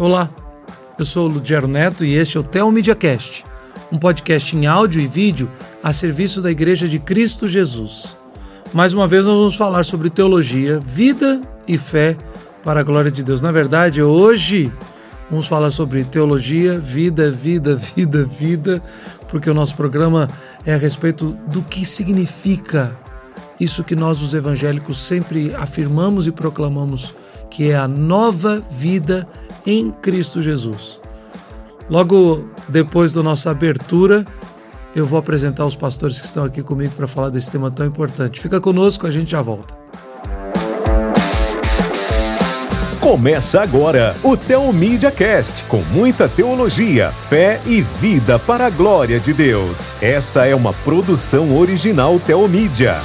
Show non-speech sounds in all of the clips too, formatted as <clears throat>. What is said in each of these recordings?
Olá, eu sou o Ludiero Neto e este é o Tel MediaCast, um podcast em áudio e vídeo a serviço da Igreja de Cristo Jesus. Mais uma vez nós vamos falar sobre teologia, vida e fé para a glória de Deus. Na verdade, hoje vamos falar sobre teologia, vida, vida, <laughs> vida, vida, porque o nosso programa é a respeito do que significa isso que nós, os evangélicos, sempre afirmamos e proclamamos, que é a nova vida em Cristo Jesus. Logo depois da nossa abertura, eu vou apresentar os pastores que estão aqui comigo para falar desse tema tão importante. Fica conosco, a gente já volta. Começa agora o Teomídia Cast, com muita teologia, fé e vida para a glória de Deus. Essa é uma produção original Teomídia.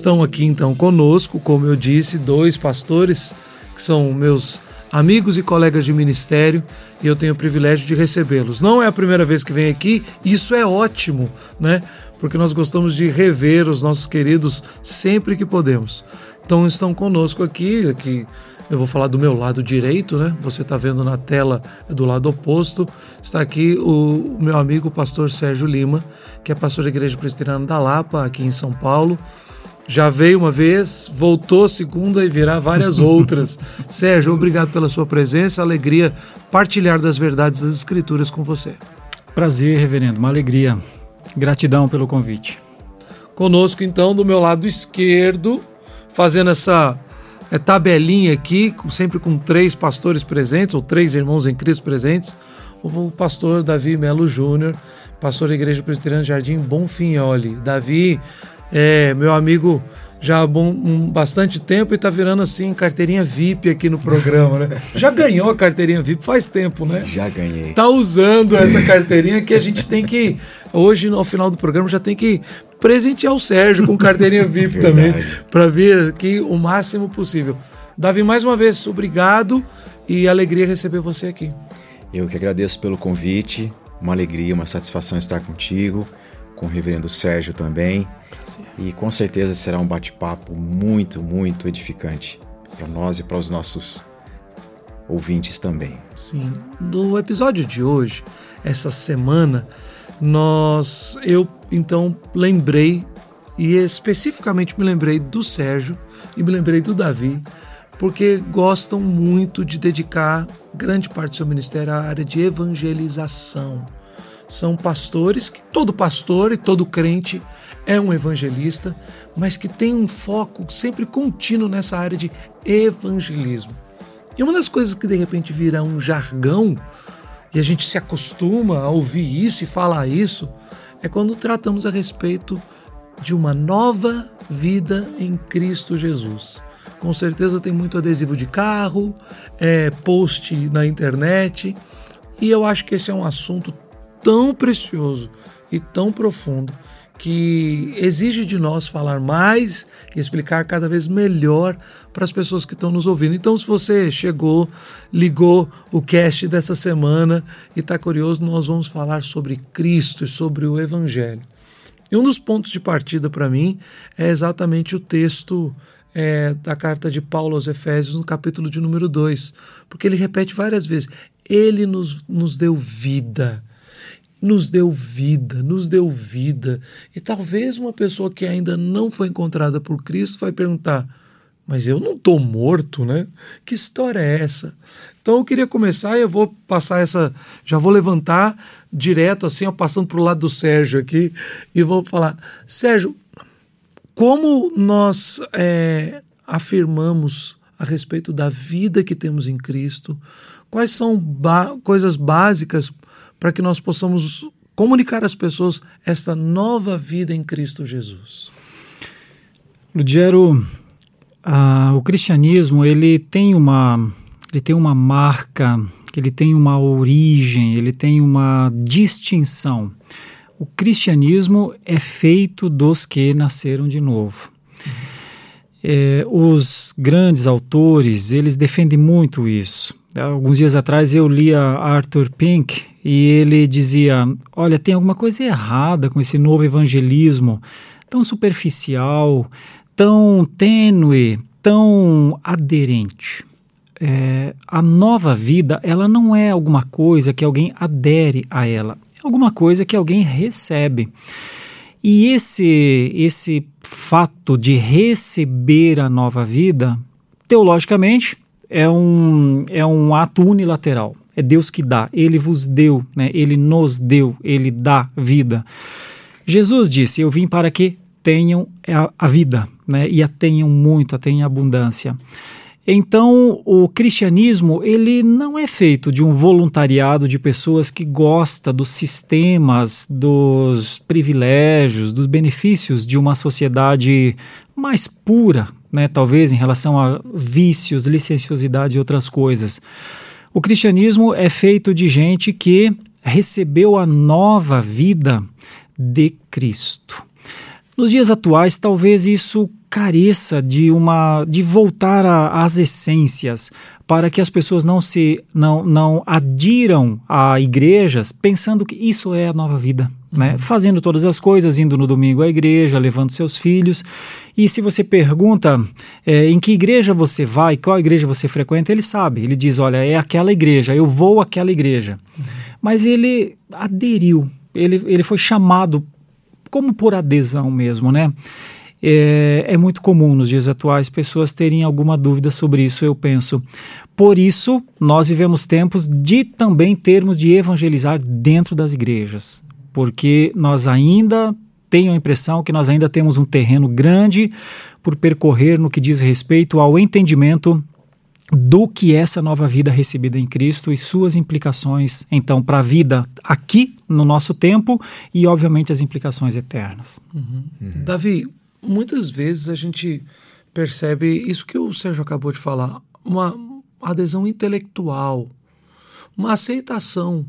Estão aqui então conosco, como eu disse, dois pastores que são meus amigos e colegas de ministério e eu tenho o privilégio de recebê-los. Não é a primeira vez que vem aqui, isso é ótimo, né? Porque nós gostamos de rever os nossos queridos sempre que podemos. Então estão conosco aqui, aqui eu vou falar do meu lado direito, né? Você está vendo na tela do lado oposto. Está aqui o meu amigo o pastor Sérgio Lima, que é pastor da Igreja Presbiteriana da Lapa, aqui em São Paulo já veio uma vez, voltou segunda e virá várias <laughs> outras. Sérgio, obrigado pela sua presença, alegria partilhar das verdades das Escrituras com você. Prazer, reverendo, uma alegria. Gratidão pelo convite. Conosco, então, do meu lado esquerdo, fazendo essa é, tabelinha aqui, sempre com três pastores presentes, ou três irmãos em Cristo presentes, o pastor Davi Melo Júnior, pastor da Igreja Presbiteriana Jardim Bonfinholi. Davi, é, meu amigo já há um, bastante tempo e está virando assim carteirinha VIP aqui no programa, né? <laughs> Já ganhou a carteirinha VIP faz tempo, né? Já ganhei. Tá usando essa <laughs> carteirinha que a gente tem que hoje no final do programa já tem que presentear o Sérgio com carteirinha VIP <laughs> também para vir aqui o máximo possível. Davi, mais uma vez, obrigado e alegria receber você aqui. Eu que agradeço pelo convite, uma alegria, uma satisfação estar contigo, com o reverendo Sérgio também. E com certeza será um bate-papo muito, muito edificante para nós e para os nossos ouvintes também. Sim. No episódio de hoje, essa semana, nós eu então lembrei e especificamente me lembrei do Sérgio e me lembrei do Davi, porque gostam muito de dedicar grande parte do seu ministério à área de evangelização. São pastores que todo pastor e todo crente é um evangelista, mas que tem um foco sempre contínuo nessa área de evangelismo. E uma das coisas que de repente vira um jargão e a gente se acostuma a ouvir isso e falar isso é quando tratamos a respeito de uma nova vida em Cristo Jesus. Com certeza tem muito adesivo de carro, é, post na internet, e eu acho que esse é um assunto tão precioso e tão profundo que exige de nós falar mais e explicar cada vez melhor para as pessoas que estão nos ouvindo. Então, se você chegou, ligou o cast dessa semana e está curioso, nós vamos falar sobre Cristo e sobre o Evangelho. E um dos pontos de partida para mim é exatamente o texto é, da carta de Paulo aos Efésios, no capítulo de número 2, porque ele repete várias vezes: Ele nos, nos deu vida nos deu vida, nos deu vida. E talvez uma pessoa que ainda não foi encontrada por Cristo vai perguntar: mas eu não estou morto, né? Que história é essa? Então eu queria começar e eu vou passar essa. Já vou levantar direto, assim, ó, passando para o lado do Sérgio aqui, e vou falar: Sérgio, como nós é, afirmamos a respeito da vida que temos em Cristo? Quais são coisas básicas para que nós possamos comunicar às pessoas esta nova vida em Cristo Jesus. Ludiero, uh, o cristianismo ele tem uma ele tem uma marca, ele tem uma origem, ele tem uma distinção. O cristianismo é feito dos que nasceram de novo. É, os grandes autores eles defendem muito isso. Alguns dias atrás eu li a Arthur Pink e ele dizia: Olha, tem alguma coisa errada com esse novo evangelismo tão superficial, tão tênue, tão aderente. É, a nova vida, ela não é alguma coisa que alguém adere a ela, é alguma coisa que alguém recebe. E esse, esse fato de receber a nova vida, teologicamente, é um, é um ato unilateral. É Deus que dá. Ele vos deu, né? ele nos deu, ele dá vida. Jesus disse: Eu vim para que tenham a, a vida, né? e a tenham muito, a tenham abundância. Então, o cristianismo ele não é feito de um voluntariado de pessoas que gosta dos sistemas, dos privilégios, dos benefícios de uma sociedade mais pura, né, talvez em relação a vícios, licenciosidade e outras coisas. O cristianismo é feito de gente que recebeu a nova vida de Cristo. Nos dias atuais, talvez isso careça de uma de voltar às essências para que as pessoas não se não, não adiram a igrejas pensando que isso é a nova vida, né? Fazendo todas as coisas, indo no domingo à igreja, levando seus filhos. E se você pergunta é, em que igreja você vai, qual igreja você frequenta, ele sabe. Ele diz, olha, é aquela igreja, eu vou àquela igreja. Uhum. Mas ele aderiu, ele, ele foi chamado como por adesão mesmo, né? É, é, muito comum nos dias atuais pessoas terem alguma dúvida sobre isso, eu penso. Por isso, nós vivemos tempos de também termos de evangelizar dentro das igrejas, porque nós ainda tenho a impressão que nós ainda temos um terreno grande por percorrer no que diz respeito ao entendimento do que é essa nova vida recebida em Cristo e suas implicações, então, para a vida aqui no nosso tempo e, obviamente, as implicações eternas. Uhum. Uhum. Davi, muitas vezes a gente percebe isso que o Sérgio acabou de falar, uma adesão intelectual, uma aceitação,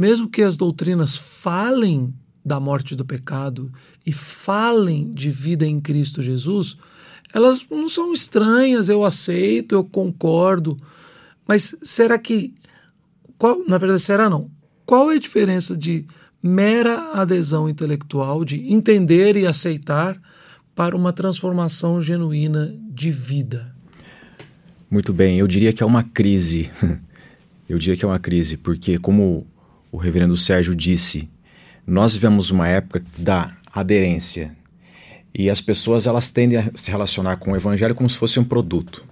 mesmo que as doutrinas falem da morte do pecado e falem de vida em Cristo Jesus, elas não são estranhas, eu aceito, eu concordo. Mas será que. Qual, na verdade, será não? Qual é a diferença de mera adesão intelectual, de entender e aceitar, para uma transformação genuína de vida? Muito bem, eu diria que é uma crise. <laughs> Eu diria que é uma crise, porque, como o reverendo Sérgio disse, nós vivemos uma época da aderência, e as pessoas elas tendem a se relacionar com o evangelho como se fosse um produto.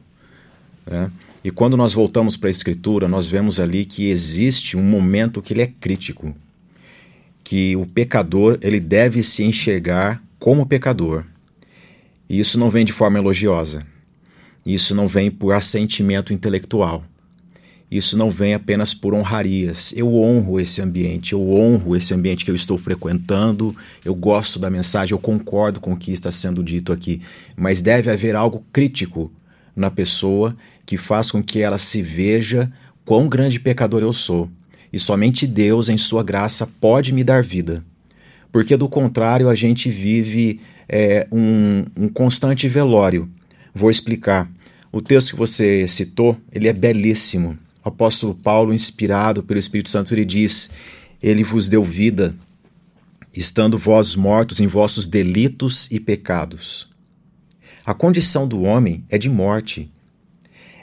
Né? E quando nós voltamos para a escritura, nós vemos ali que existe um momento que ele é crítico, que o pecador ele deve se enxergar como pecador. E isso não vem de forma elogiosa. Isso não vem por assentimento intelectual. Isso não vem apenas por honrarias. Eu honro esse ambiente, eu honro esse ambiente que eu estou frequentando, eu gosto da mensagem, eu concordo com o que está sendo dito aqui. Mas deve haver algo crítico na pessoa que faz com que ela se veja quão grande pecador eu sou. E somente Deus, em Sua graça, pode me dar vida. Porque do contrário, a gente vive é, um, um constante velório. Vou explicar. O texto que você citou, ele é belíssimo o apóstolo Paulo, inspirado pelo Espírito Santo, ele diz: Ele vos deu vida, estando vós mortos em vossos delitos e pecados. A condição do homem é de morte.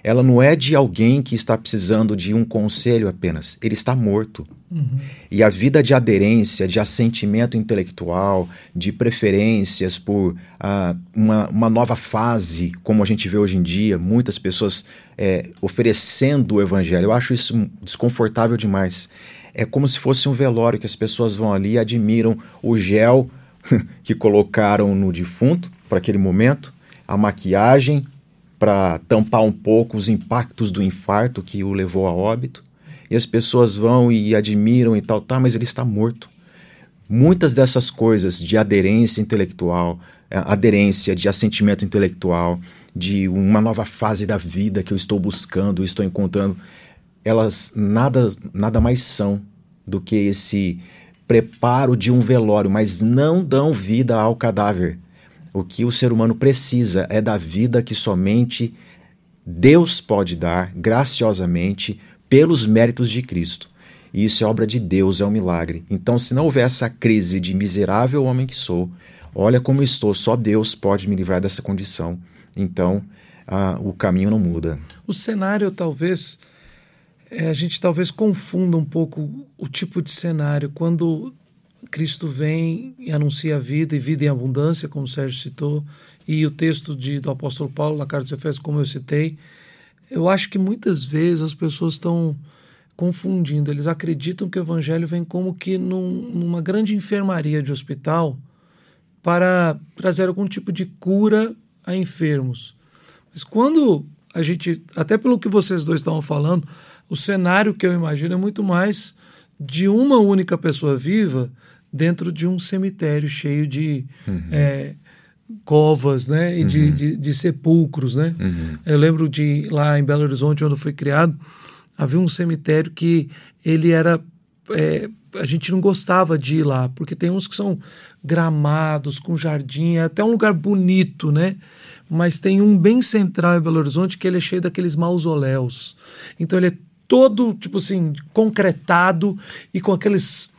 Ela não é de alguém que está precisando de um conselho apenas, ele está morto. Uhum. E a vida de aderência, de assentimento intelectual, de preferências por uh, uma, uma nova fase, como a gente vê hoje em dia, muitas pessoas é, oferecendo o evangelho. Eu acho isso desconfortável demais. É como se fosse um velório que as pessoas vão ali e admiram o gel <laughs> que colocaram no defunto para aquele momento, a maquiagem para tampar um pouco os impactos do infarto que o levou a óbito e as pessoas vão e admiram e tal, tá, mas ele está morto. Muitas dessas coisas de aderência intelectual, é, aderência de assentimento intelectual, de uma nova fase da vida que eu estou buscando, estou encontrando, elas nada, nada mais são do que esse preparo de um velório, mas não dão vida ao cadáver. O que o ser humano precisa é da vida que somente Deus pode dar graciosamente pelos méritos de Cristo. E isso é obra de Deus, é um milagre. Então, se não houver essa crise de miserável homem que sou, olha como estou, só Deus pode me livrar dessa condição. Então, ah, o caminho não muda. O cenário talvez é, a gente talvez confunda um pouco o tipo de cenário quando Cristo vem e anuncia a vida e vida em abundância, como o Sérgio citou, e o texto de, do apóstolo Paulo na carta de Efésios, como eu citei, eu acho que muitas vezes as pessoas estão confundindo. Eles acreditam que o evangelho vem como que num, numa grande enfermaria de hospital para trazer algum tipo de cura a enfermos. Mas quando a gente, até pelo que vocês dois estavam falando, o cenário que eu imagino é muito mais de uma única pessoa viva dentro de um cemitério cheio de uhum. é, covas, né, e uhum. de, de, de, sepulcros, né. Uhum. Eu lembro de lá em Belo Horizonte, onde eu fui criado, havia um cemitério que ele era é, a gente não gostava de ir lá, porque tem uns que são gramados, com jardim, é até um lugar bonito, né? Mas tem um bem central em Belo Horizonte que ele é cheio daqueles mausoléus. Então ele é todo, tipo assim, concretado e com aqueles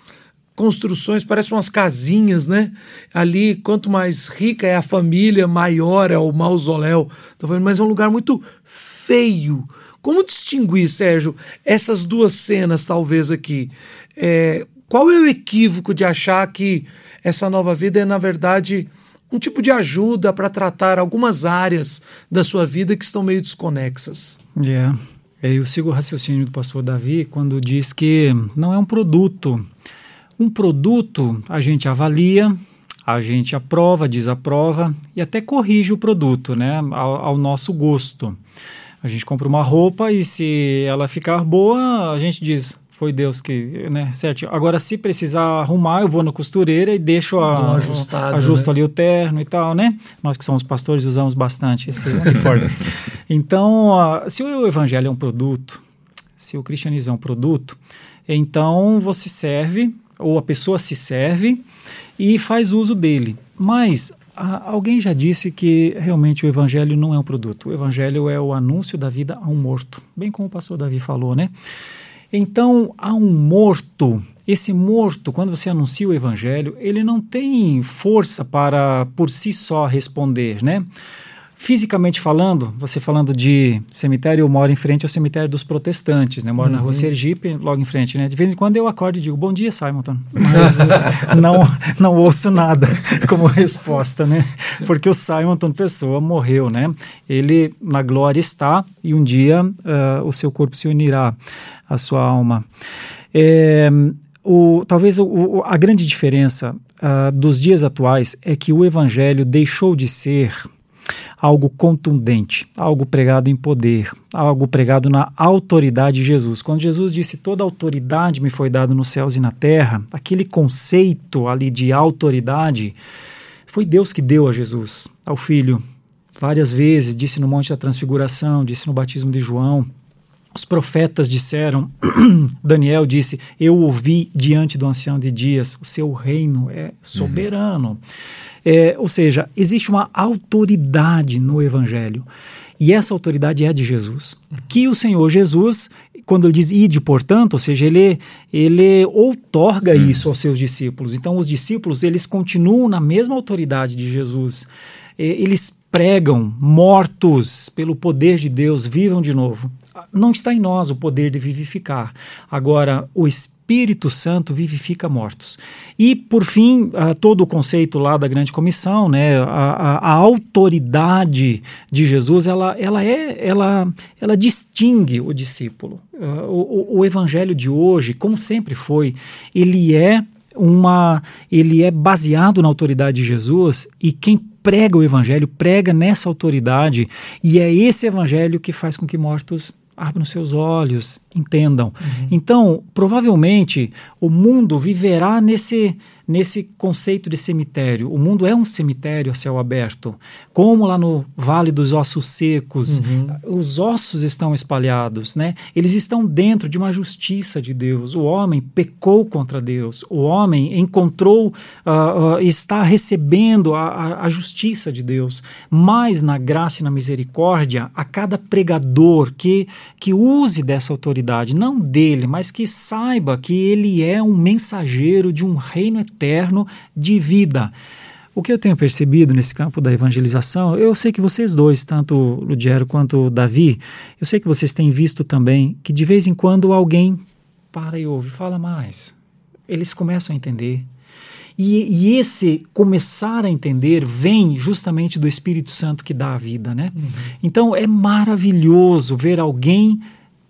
construções, parecem umas casinhas, né? Ali, quanto mais rica é a família, maior é o mausoléu. Tá Mas é um lugar muito feio. Como distinguir, Sérgio, essas duas cenas, talvez, aqui? É, qual é o equívoco de achar que essa nova vida é, na verdade, um tipo de ajuda para tratar algumas áreas da sua vida que estão meio desconexas? Yeah. É, eu sigo o raciocínio do pastor Davi quando diz que não é um produto um produto a gente avalia, a gente aprova, desaprova e até corrige o produto, né, ao, ao, nosso gosto. A gente compra uma roupa e se ela ficar boa, a gente diz foi Deus que, né, certo. Agora se precisar arrumar, eu vou na costureira e deixo a, ajusto né? ali o terno e tal, né? Nós que somos pastores usamos bastante esse <laughs> uniforme. então, uh, se o evangelho é um produto, se o cristianismo é um produto, então você serve ou a pessoa se serve e faz uso dele. Mas a, alguém já disse que realmente o evangelho não é um produto. O evangelho é o anúncio da vida a um morto, bem como o pastor Davi falou, né? Então, há um morto. Esse morto, quando você anuncia o evangelho, ele não tem força para por si só responder, né? Fisicamente falando, você falando de cemitério, eu moro em frente ao cemitério dos protestantes, né? Eu moro uhum. na rua uhum. Sergipe, logo em frente, né? De vez em quando eu acordo e digo, bom dia, Simonton. <laughs> Mas não, não ouço nada <laughs> como resposta, né? Porque o Simonton Pessoa morreu, né? Ele na glória está e um dia uh, o seu corpo se unirá à sua alma. É, o, talvez o, a grande diferença uh, dos dias atuais é que o evangelho deixou de ser algo contundente, algo pregado em poder, algo pregado na autoridade de Jesus. Quando Jesus disse toda autoridade me foi dada nos céus e na terra, aquele conceito ali de autoridade foi Deus que deu a Jesus, ao Filho, várias vezes, disse no Monte da Transfiguração, disse no batismo de João. Os profetas disseram, <clears throat> Daniel disse: Eu ouvi diante do ancião de dias, o seu reino é soberano. Uhum. É, ou seja, existe uma autoridade no Evangelho. E essa autoridade é de Jesus. Que o Senhor Jesus, quando ele diz ide, portanto, ou seja, ele, ele outorga hum. isso aos seus discípulos. Então, os discípulos, eles continuam na mesma autoridade de Jesus. Eles pregam, mortos pelo poder de Deus, vivam de novo. Não está em nós o poder de vivificar. Agora, o Espírito Santo vivifica mortos. E, por fim, uh, todo o conceito lá da grande comissão, né, a, a, a, autoridade de Jesus, ela, ela, é, ela, ela distingue o discípulo. Uh, o, o evangelho de hoje, como sempre foi, ele é uma ele é baseado na autoridade de Jesus e quem prega o evangelho prega nessa autoridade e é esse evangelho que faz com que mortos abram seus olhos, entendam. Uhum. Então, provavelmente, o mundo viverá nesse, nesse conceito de cemitério. O mundo é um cemitério a céu aberto. Como lá no Vale dos Ossos Secos, uhum. os ossos estão espalhados, né? Eles estão dentro de uma justiça de Deus. O homem pecou contra Deus. O homem encontrou, uh, uh, está recebendo a, a, a justiça de Deus. Mas na graça e na misericórdia, a cada pregador que, que use dessa autoridade, não dele, mas que saiba que ele é um mensageiro de um reino eterno eterno de vida. O que eu tenho percebido nesse campo da evangelização, eu sei que vocês dois, tanto Ludiero quanto Davi, eu sei que vocês têm visto também que de vez em quando alguém para e ouve, fala mais. Eles começam a entender. E, e, esse começar a entender vem justamente do Espírito Santo que dá a vida, né? Uhum. Então é maravilhoso ver alguém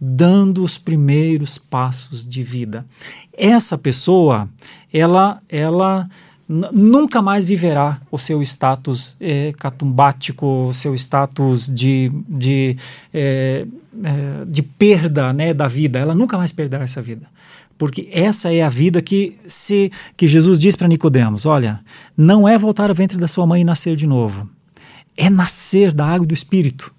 dando os primeiros passos de vida. Essa pessoa, ela, ela nunca mais viverá o seu status é, catumbático, o seu status de, de, é, é, de perda né, da vida. Ela nunca mais perderá essa vida. Porque essa é a vida que se que Jesus diz para Nicodemos, olha, não é voltar ao ventre da sua mãe e nascer de novo. É nascer da água do espírito.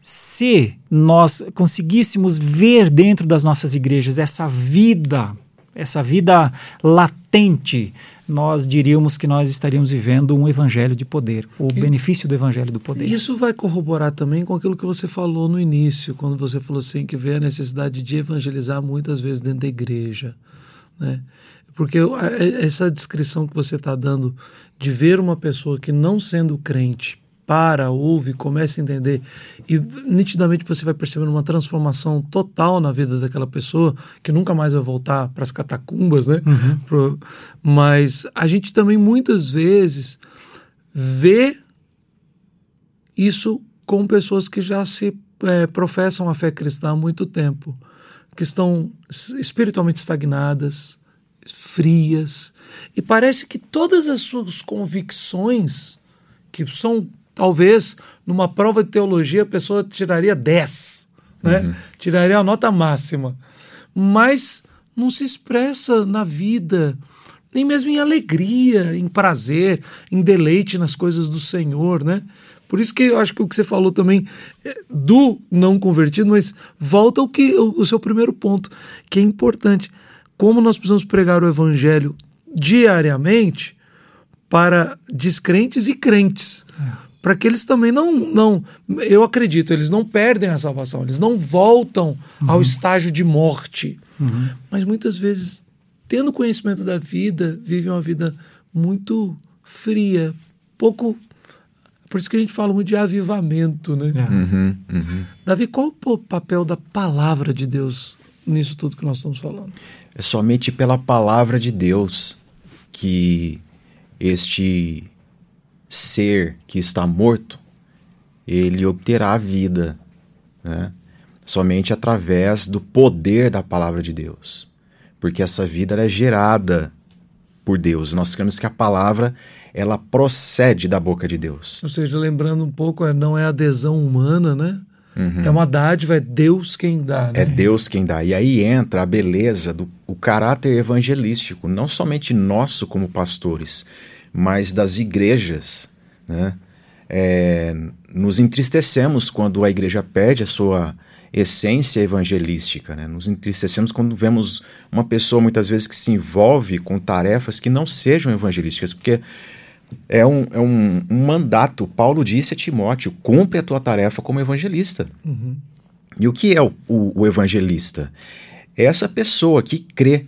Se nós conseguíssemos ver dentro das nossas igrejas essa vida, essa vida latente nós diríamos que nós estaríamos vivendo um evangelho de poder, o e benefício do evangelho do poder. Isso vai corroborar também com aquilo que você falou no início, quando você falou assim que vê a necessidade de evangelizar muitas vezes dentro da igreja, né? Porque essa descrição que você está dando de ver uma pessoa que não sendo crente para, ouve, começa a entender e nitidamente você vai percebendo uma transformação total na vida daquela pessoa que nunca mais vai voltar para as catacumbas, né? Uhum. Pro, mas a gente também muitas vezes vê isso com pessoas que já se é, professam a fé cristã há muito tempo, que estão espiritualmente estagnadas, frias, e parece que todas as suas convicções, que são talvez numa prova de teologia a pessoa tiraria 10, né? Uhum. tiraria a nota máxima. Mas não se expressa na vida, nem mesmo em alegria, em prazer, em deleite nas coisas do Senhor, né? Por isso que eu acho que o que você falou também é do não convertido, mas volta ao que o, o seu primeiro ponto, que é importante. Como nós precisamos pregar o evangelho diariamente para descrentes e crentes. É para que eles também não, não, eu acredito, eles não perdem a salvação, eles não voltam uhum. ao estágio de morte, uhum. mas muitas vezes, tendo conhecimento da vida, vivem uma vida muito fria, pouco. Por isso que a gente fala muito de avivamento, né? É. Uhum, uhum. Davi, qual o papel da palavra de Deus nisso tudo que nós estamos falando? É somente pela palavra de Deus que este ser que está morto, ele obterá a vida, né? somente através do poder da palavra de Deus. Porque essa vida é gerada por Deus. Nós queremos que a palavra ela procede da boca de Deus. Ou seja, lembrando um pouco, é, não é adesão humana, né? Uhum. É uma dádiva, é Deus quem dá. Né? É Deus quem dá. E aí entra a beleza do o caráter evangelístico, não somente nosso como pastores, mas das igrejas. Né? É, nos entristecemos quando a igreja perde a sua essência evangelística. Né? Nos entristecemos quando vemos uma pessoa muitas vezes que se envolve com tarefas que não sejam evangelísticas, porque é um, é um, um mandato. Paulo disse a Timóteo: cumpre a tua tarefa como evangelista. Uhum. E o que é o, o, o evangelista? É essa pessoa que crê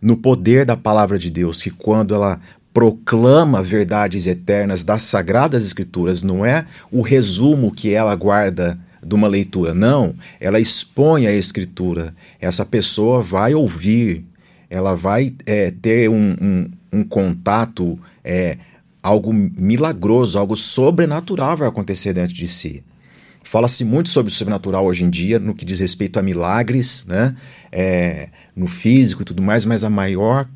no poder da palavra de Deus, que quando ela proclama verdades eternas das sagradas escrituras, não é o resumo que ela guarda de uma leitura, não, ela expõe a escritura. Essa pessoa vai ouvir, ela vai é, ter um, um, um contato, é, algo milagroso, algo sobrenatural vai acontecer dentro de si. Fala-se muito sobre o sobrenatural hoje em dia, no que diz respeito a milagres, né? É, no físico e tudo mais, mas a maior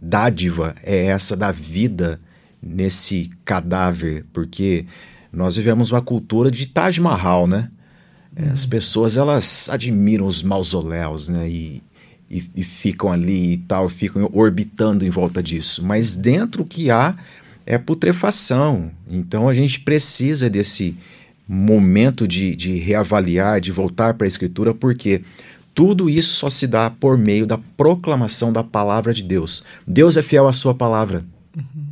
dádiva é essa da vida nesse cadáver? Porque nós vivemos uma cultura de Taj Mahal, né? Uhum. As pessoas elas admiram os mausoléus, né? E, e, e, ficam ali e tal, ficam orbitando em volta disso. Mas dentro o que há é putrefação. Então a gente precisa desse momento de, de reavaliar, de voltar para a escritura, porque tudo isso só se dá por meio da proclamação da palavra de Deus. Deus é fiel à sua palavra. Uhum.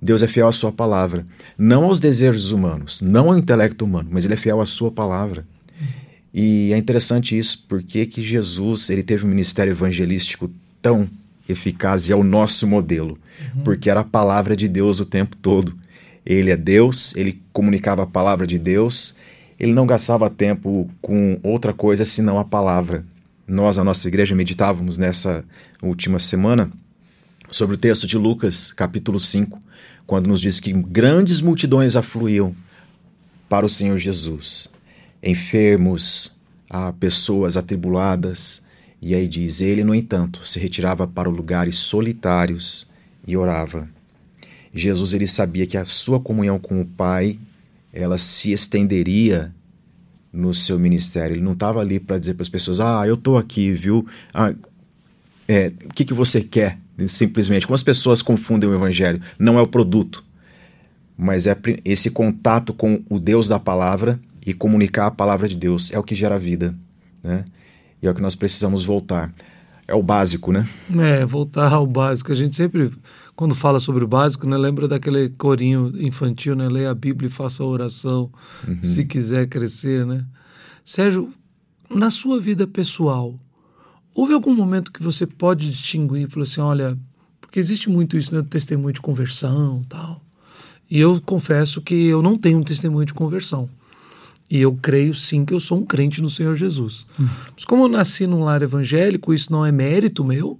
Deus é fiel à sua palavra. Não aos desejos humanos, não ao intelecto humano, mas ele é fiel à sua palavra. Uhum. E é interessante isso, porque que Jesus ele teve um ministério evangelístico tão eficaz e é o nosso modelo, uhum. porque era a palavra de Deus o tempo todo. Ele é Deus, ele comunicava a palavra de Deus, ele não gastava tempo com outra coisa senão a palavra. Nós, a nossa igreja, meditávamos nessa última semana sobre o texto de Lucas, capítulo 5, quando nos diz que grandes multidões afluíam para o Senhor Jesus. Enfermos, a pessoas atribuladas. E aí diz: Ele, no entanto, se retirava para lugares solitários e orava. Jesus ele sabia que a sua comunhão com o Pai ela se estenderia no seu ministério. Ele não estava ali para dizer para as pessoas: Ah, eu estou aqui, viu? Ah, é, o que, que você quer? Simplesmente. Como as pessoas confundem o Evangelho? Não é o produto, mas é esse contato com o Deus da palavra e comunicar a palavra de Deus. É o que gera vida. Né? E é o que nós precisamos voltar. É o básico, né? É, voltar ao básico. A gente sempre quando fala sobre o básico, né, lembra daquele corinho infantil, né? Leia a Bíblia e faça a oração, uhum. se quiser crescer, né? Sérgio, na sua vida pessoal, houve algum momento que você pode distinguir e falar assim, olha, porque existe muito isso, né, testemunho de conversão, tal. E eu confesso que eu não tenho um testemunho de conversão. E eu creio sim que eu sou um crente no Senhor Jesus. Uhum. Mas como eu nasci num lar evangélico, isso não é mérito meu,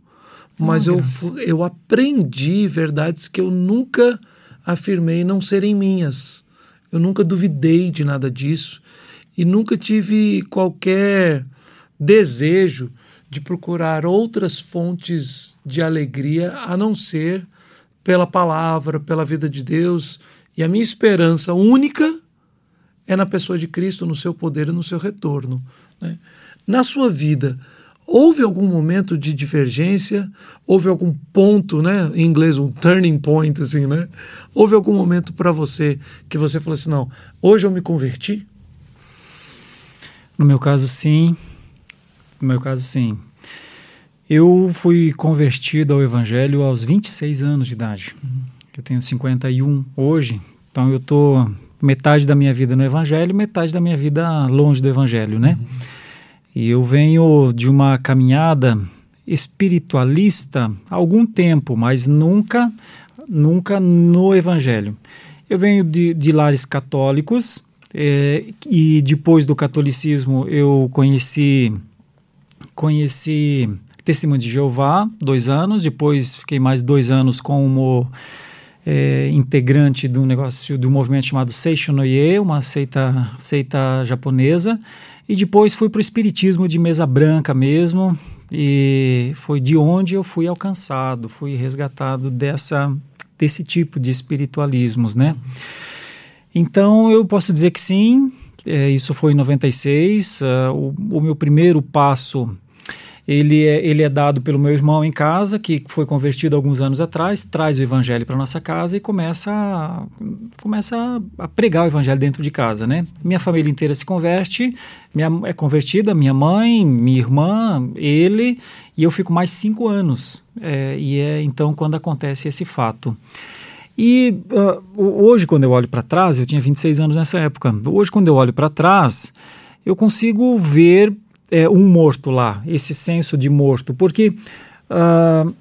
mas eu, eu aprendi verdades que eu nunca afirmei não serem minhas. Eu nunca duvidei de nada disso e nunca tive qualquer desejo de procurar outras fontes de alegria a não ser pela palavra, pela vida de Deus. E a minha esperança única é na pessoa de Cristo, no seu poder e no seu retorno. Né? Na sua vida, Houve algum momento de divergência? Houve algum ponto, né? Em inglês, um turning point, assim, né? Houve algum momento para você que você falou assim: não, hoje eu me converti? No meu caso, sim. No meu caso, sim. Eu fui convertido ao Evangelho aos 26 anos de idade. Eu tenho 51 hoje, então eu estou metade da minha vida no Evangelho, metade da minha vida longe do Evangelho, né? Uhum. E eu venho de uma caminhada espiritualista há algum tempo, mas nunca, nunca no Evangelho. Eu venho de, de lares católicos é, e depois do catolicismo eu conheci conheci Testemunho de Jeová, dois anos, depois fiquei mais dois anos como é, integrante de um negócio, de um movimento chamado Seishonoye, uma seita, seita japonesa, e depois fui para o espiritismo de mesa branca mesmo, e foi de onde eu fui alcançado, fui resgatado dessa desse tipo de espiritualismos, né? Então eu posso dizer que sim, é, isso foi em 96. Uh, o, o meu primeiro passo ele é, ele é dado pelo meu irmão em casa, que foi convertido alguns anos atrás, traz o evangelho para nossa casa e começa, a, começa a, pregar o evangelho dentro de casa, né? Minha família inteira se converte, minha, é convertida, minha mãe, minha irmã, ele, e eu fico mais cinco anos. É, e é então quando acontece esse fato. E uh, hoje, quando eu olho para trás, eu tinha 26 anos nessa época, hoje, quando eu olho para trás, eu consigo ver é, um morto lá, esse senso de morto, porque uh,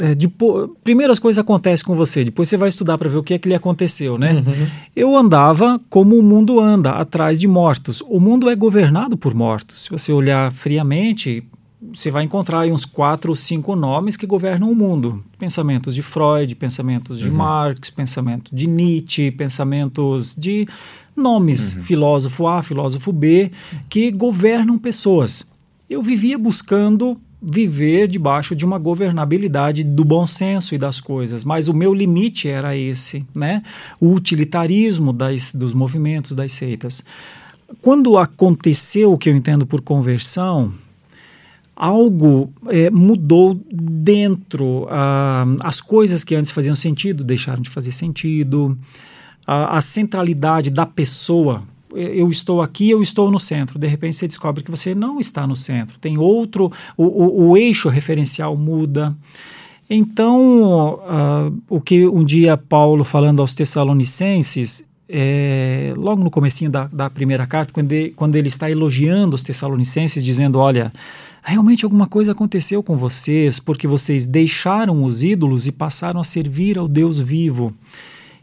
é, depois, primeiras coisas acontecem com você, depois você vai estudar para ver o que é que lhe aconteceu, né? Uhum. Eu andava como o mundo anda, atrás de mortos. O mundo é governado por mortos. Se você olhar friamente, você vai encontrar aí uns quatro ou cinco nomes que governam o mundo. Pensamentos de Freud, pensamentos de uhum. Marx, pensamentos de Nietzsche, pensamentos de nomes, uhum. filósofo A, filósofo B, que governam pessoas. Eu vivia buscando viver debaixo de uma governabilidade do bom senso e das coisas, mas o meu limite era esse, né? O utilitarismo das, dos movimentos, das seitas. Quando aconteceu o que eu entendo por conversão, algo é, mudou dentro. Ah, as coisas que antes faziam sentido deixaram de fazer sentido a, a centralidade da pessoa eu estou aqui, eu estou no centro. De repente você descobre que você não está no centro. Tem outro, o, o, o eixo referencial muda. Então, o que um dia Paulo falando aos Tessalonicenses, é, logo no comecinho da, da primeira carta, quando ele, quando ele está elogiando os Tessalonicenses, dizendo, olha, realmente alguma coisa aconteceu com vocês porque vocês deixaram os ídolos e passaram a servir ao Deus vivo.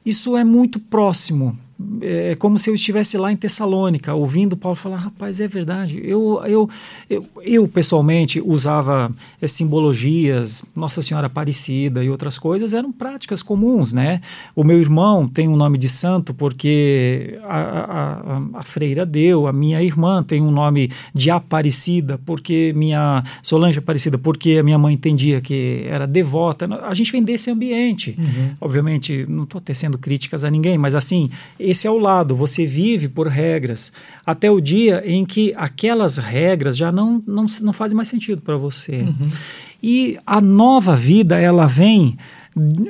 Isso é muito próximo é como se eu estivesse lá em Tessalônica, ouvindo Paulo falar: rapaz, é verdade. Eu, eu, eu, eu pessoalmente usava é, simbologias, Nossa Senhora Aparecida e outras coisas, eram práticas comuns, né? O meu irmão tem um nome de santo porque a, a, a freira deu, a minha irmã tem um nome de Aparecida porque minha Solange Aparecida, porque a minha mãe entendia que era devota. A gente vem desse ambiente. Uhum. Obviamente, não estou tecendo críticas a ninguém, mas assim esse é o lado, você vive por regras, até o dia em que aquelas regras já não, não, não fazem mais sentido para você. Uhum. E a nova vida, ela vem,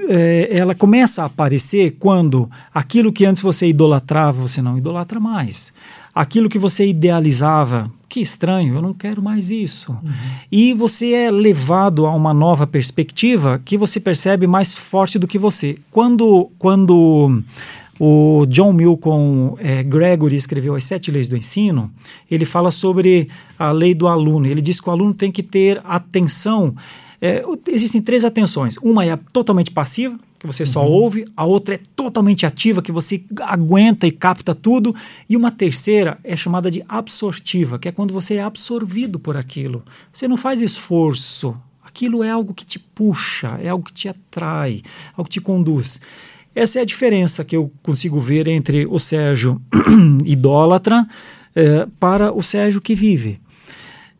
é, ela começa a aparecer quando aquilo que antes você idolatrava, você não idolatra mais. Aquilo que você idealizava, que estranho, eu não quero mais isso. Uhum. E você é levado a uma nova perspectiva que você percebe mais forte do que você. Quando, quando o John Milton é, Gregory escreveu As Sete Leis do Ensino. Ele fala sobre a lei do aluno. Ele diz que o aluno tem que ter atenção. É, existem três atenções. Uma é totalmente passiva, que você só uhum. ouve, a outra é totalmente ativa, que você aguenta e capta tudo, e uma terceira é chamada de absortiva, que é quando você é absorvido por aquilo. Você não faz esforço, aquilo é algo que te puxa, é algo que te atrai, algo que te conduz. Essa é a diferença que eu consigo ver entre o Sérgio <clears throat> idólatra é, para o Sérgio que vive.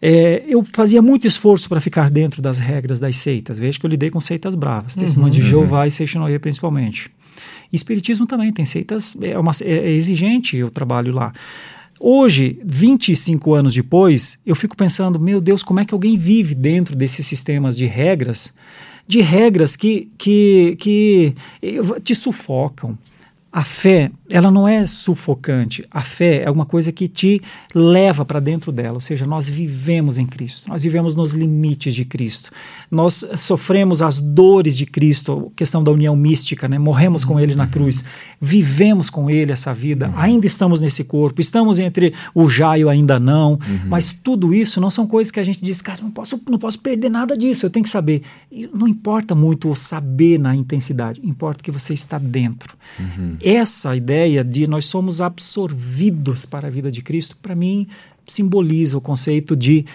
É, eu fazia muito esforço para ficar dentro das regras das seitas. Veja que eu lidei com seitas bravas, uhum, Testemunho de Jeová e Seixinoye principalmente. Espiritismo também tem seitas, é, uma, é, é exigente o trabalho lá. Hoje, 25 anos depois, eu fico pensando, meu Deus, como é que alguém vive dentro desses sistemas de regras de regras que, que, que te sufocam. A fé, ela não é sufocante. A fé é uma coisa que te leva para dentro dela. Ou seja, nós vivemos em Cristo. Nós vivemos nos limites de Cristo. Nós sofremos as dores de Cristo, questão da união mística, né? Morremos com Ele na cruz. Vivemos com Ele essa vida. Ainda estamos nesse corpo. Estamos entre o já e o ainda não. Uhum. Mas tudo isso não são coisas que a gente diz, cara, não posso, não posso perder nada disso. Eu tenho que saber. E não importa muito o saber na intensidade. Importa que você está dentro. Uhum essa ideia de nós somos absorvidos para a vida de Cristo, para mim, simboliza o conceito de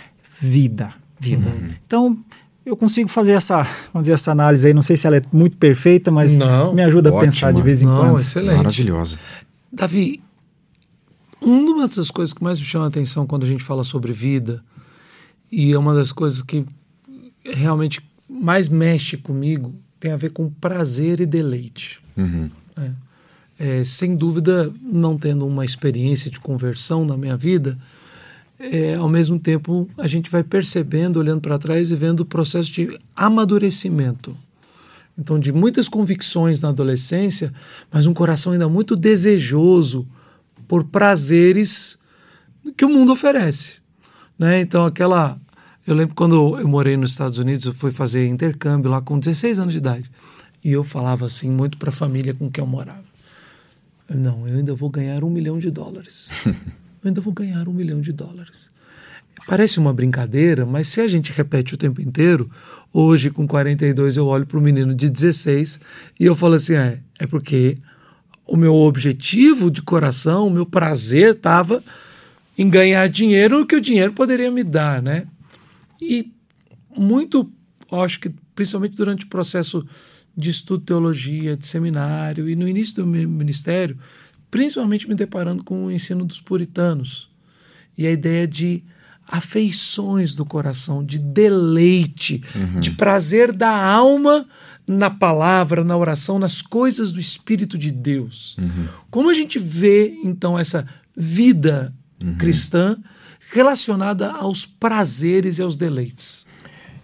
vida. vida. Uhum. Então, eu consigo fazer essa, vamos dizer, essa análise aí. Não sei se ela é muito perfeita, mas Não, me ajuda ótima. a pensar de vez em Não, quando. Excelente. Maravilhosa. Davi, uma das coisas que mais me chama a atenção quando a gente fala sobre vida, e é uma das coisas que realmente mais mexe comigo, tem a ver com prazer e deleite. Uhum. É é, sem dúvida, não tendo uma experiência de conversão na minha vida, é, ao mesmo tempo a gente vai percebendo, olhando para trás e vendo o processo de amadurecimento. Então, de muitas convicções na adolescência, mas um coração ainda muito desejoso por prazeres que o mundo oferece. Né? Então, aquela. Eu lembro quando eu morei nos Estados Unidos, eu fui fazer intercâmbio lá com 16 anos de idade. E eu falava assim muito para a família com quem eu morava. Não, eu ainda vou ganhar um milhão de dólares. <laughs> eu ainda vou ganhar um milhão de dólares. Parece uma brincadeira, mas se a gente repete o tempo inteiro, hoje com 42 eu olho para o menino de 16 e eu falo assim: é, é porque o meu objetivo de coração, o meu prazer estava em ganhar dinheiro que o dinheiro poderia me dar, né? E muito, acho que principalmente durante o processo de estudo de teologia, de seminário e no início do meu ministério, principalmente me deparando com o ensino dos puritanos e a ideia de afeições do coração, de deleite, uhum. de prazer da alma na palavra, na oração, nas coisas do Espírito de Deus. Uhum. Como a gente vê então essa vida uhum. cristã relacionada aos prazeres e aos deleites?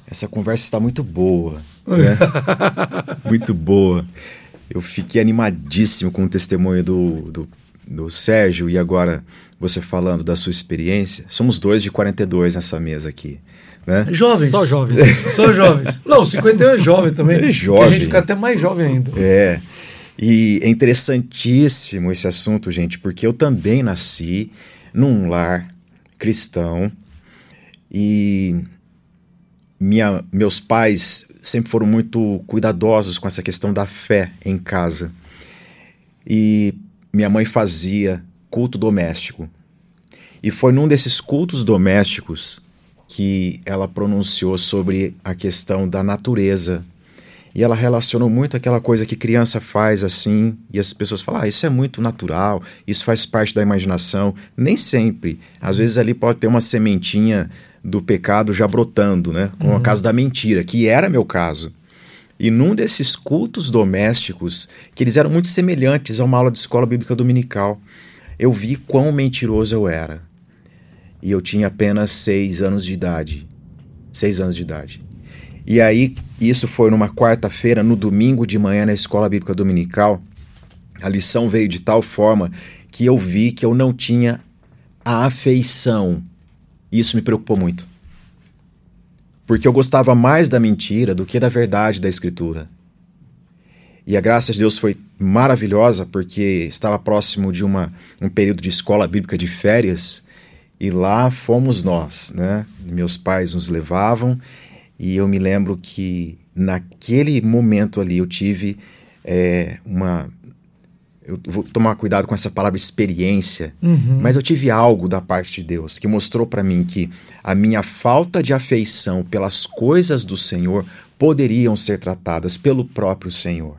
Essa conversa está muito boa. Né? <laughs> muito boa. Eu fiquei animadíssimo com o testemunho do, do, do Sérgio e agora você falando da sua experiência. Somos dois de 42 nessa mesa aqui. Né? Jovens. Só jovens. <laughs> Só jovens. Não, 51 é jovem também. É jovem. a gente fica até mais jovem ainda. É. E é interessantíssimo esse assunto, gente, porque eu também nasci num lar cristão e minha, meus pais sempre foram muito cuidadosos com essa questão da fé em casa. E minha mãe fazia culto doméstico. E foi num desses cultos domésticos que ela pronunciou sobre a questão da natureza. E ela relacionou muito aquela coisa que criança faz assim, e as pessoas falam: ah, isso é muito natural, isso faz parte da imaginação. Nem sempre. Às vezes ali pode ter uma sementinha do pecado já brotando, né? Como uhum. o caso da mentira, que era meu caso. E num desses cultos domésticos, que eles eram muito semelhantes a uma aula de escola bíblica dominical, eu vi quão mentiroso eu era. E eu tinha apenas seis anos de idade. Seis anos de idade. E aí, isso foi numa quarta-feira, no domingo de manhã, na escola bíblica dominical. A lição veio de tal forma que eu vi que eu não tinha a afeição e isso me preocupou muito. Porque eu gostava mais da mentira do que da verdade da Escritura. E a graça de Deus foi maravilhosa porque estava próximo de uma, um período de escola bíblica de férias e lá fomos nós, né? Meus pais nos levavam e eu me lembro que naquele momento ali eu tive é, uma eu vou tomar cuidado com essa palavra experiência, uhum. mas eu tive algo da parte de Deus que mostrou para mim que a minha falta de afeição pelas coisas do Senhor poderiam ser tratadas pelo próprio Senhor.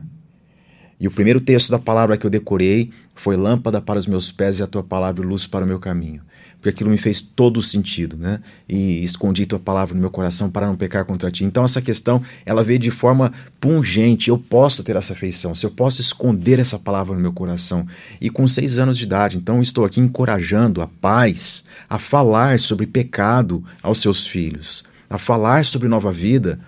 E o primeiro texto da palavra que eu decorei foi lâmpada para os meus pés e a tua palavra luz para o meu caminho porque aquilo me fez todo sentido, né? E escondi tua palavra no meu coração para não pecar contra ti. Então essa questão, ela veio de forma pungente. Eu posso ter essa afeição, se eu posso esconder essa palavra no meu coração. E com seis anos de idade, então estou aqui encorajando a pais a falar sobre pecado aos seus filhos, a falar sobre nova vida,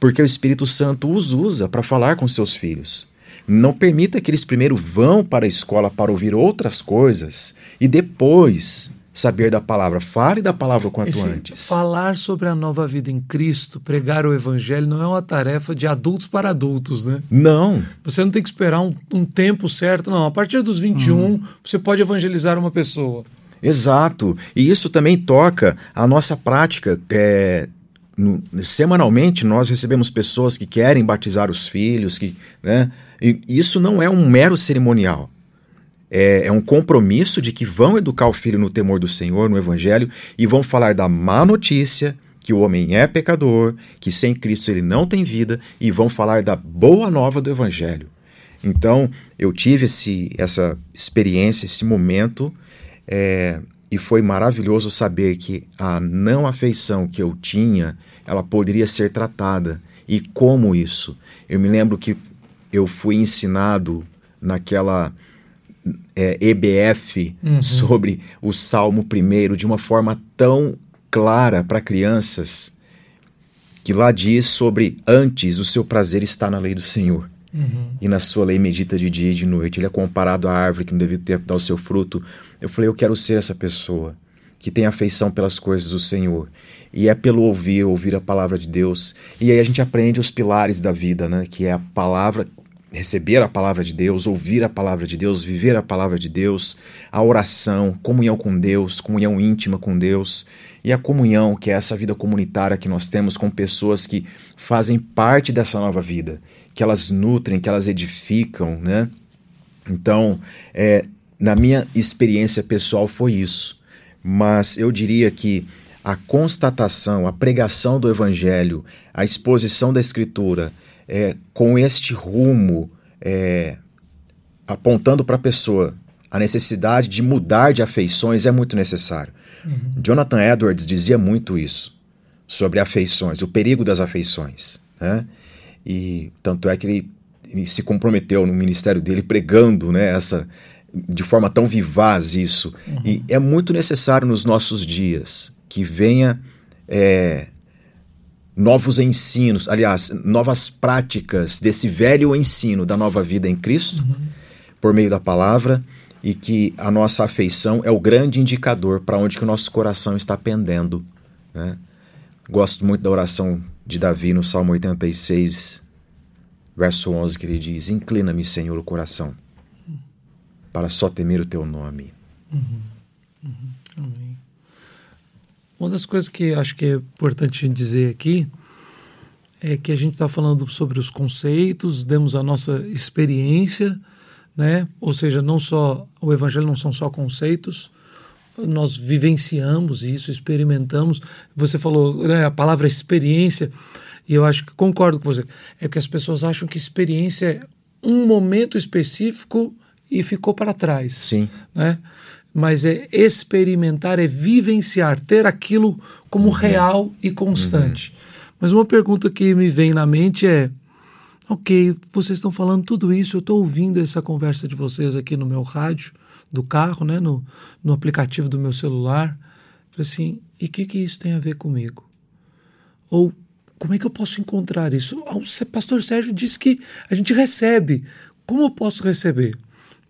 porque o Espírito Santo os usa para falar com seus filhos. Não permita que eles primeiro vão para a escola para ouvir outras coisas e depois saber da palavra. Fale da palavra o quanto Esse, antes. Falar sobre a nova vida em Cristo, pregar o evangelho, não é uma tarefa de adultos para adultos, né? Não. Você não tem que esperar um, um tempo certo, não. A partir dos 21, hum. você pode evangelizar uma pessoa. Exato. E isso também toca a nossa prática. É, no, semanalmente nós recebemos pessoas que querem batizar os filhos, que, né? E isso não é um mero cerimonial é, é, um compromisso de que vão educar o filho no temor do Senhor, no Evangelho, e vão falar da má notícia, que o homem é pecador, que sem Cristo ele não tem vida, e vão falar da boa nova do Evangelho. Então, eu tive esse, essa experiência, esse momento, é, e foi maravilhoso saber que a não afeição que eu tinha, ela poderia ser tratada. E como isso? Eu me lembro que eu fui ensinado naquela é, EBF uhum. sobre o Salmo primeiro de uma forma tão clara para crianças que lá diz sobre antes o seu prazer está na lei do Senhor. Uhum. E na sua lei medita de dia e de noite. Ele é comparado à árvore que no devido tempo dá o seu fruto. Eu falei, eu quero ser essa pessoa que tem afeição pelas coisas do Senhor. E é pelo ouvir, ouvir a palavra de Deus. E aí a gente aprende os pilares da vida, né? Que é a palavra receber a palavra de Deus, ouvir a palavra de Deus, viver a palavra de Deus, a oração, comunhão com Deus, comunhão íntima com Deus e a comunhão, que é essa vida comunitária que nós temos com pessoas que fazem parte dessa nova vida, que elas nutrem, que elas edificam, né? Então, é, na minha experiência pessoal foi isso, mas eu diria que a constatação, a pregação do Evangelho, a exposição da Escritura, é, com este rumo, é, apontando para a pessoa a necessidade de mudar de afeições é muito necessário. Uhum. Jonathan Edwards dizia muito isso sobre afeições, o perigo das afeições. Né? E tanto é que ele, ele se comprometeu no ministério dele pregando né, essa, de forma tão vivaz isso. Uhum. E é muito necessário nos nossos dias que venha é, novos ensinos, aliás, novas práticas desse velho ensino da nova vida em Cristo, uhum. por meio da palavra, e que a nossa afeição é o grande indicador para onde que o nosso coração está pendendo. Né? Gosto muito da oração de Davi no Salmo 86, verso 11, que ele diz: Inclina-me, Senhor, o coração, para só temer o teu nome. Uhum. Uma das coisas que acho que é importante dizer aqui é que a gente está falando sobre os conceitos, demos a nossa experiência, né? Ou seja, não só o evangelho não são só conceitos, nós vivenciamos isso, experimentamos. Você falou né, a palavra experiência, e eu acho que concordo com você. É que as pessoas acham que experiência é um momento específico e ficou para trás. Sim. Né? Mas é experimentar, é vivenciar, ter aquilo como uhum. real e constante. Uhum. Mas uma pergunta que me vem na mente é: ok, vocês estão falando tudo isso, eu estou ouvindo essa conversa de vocês aqui no meu rádio do carro, né, no, no aplicativo do meu celular. Falei assim, e o que, que isso tem a ver comigo? Ou como é que eu posso encontrar isso? Ah, o pastor Sérgio disse que a gente recebe. Como eu posso receber?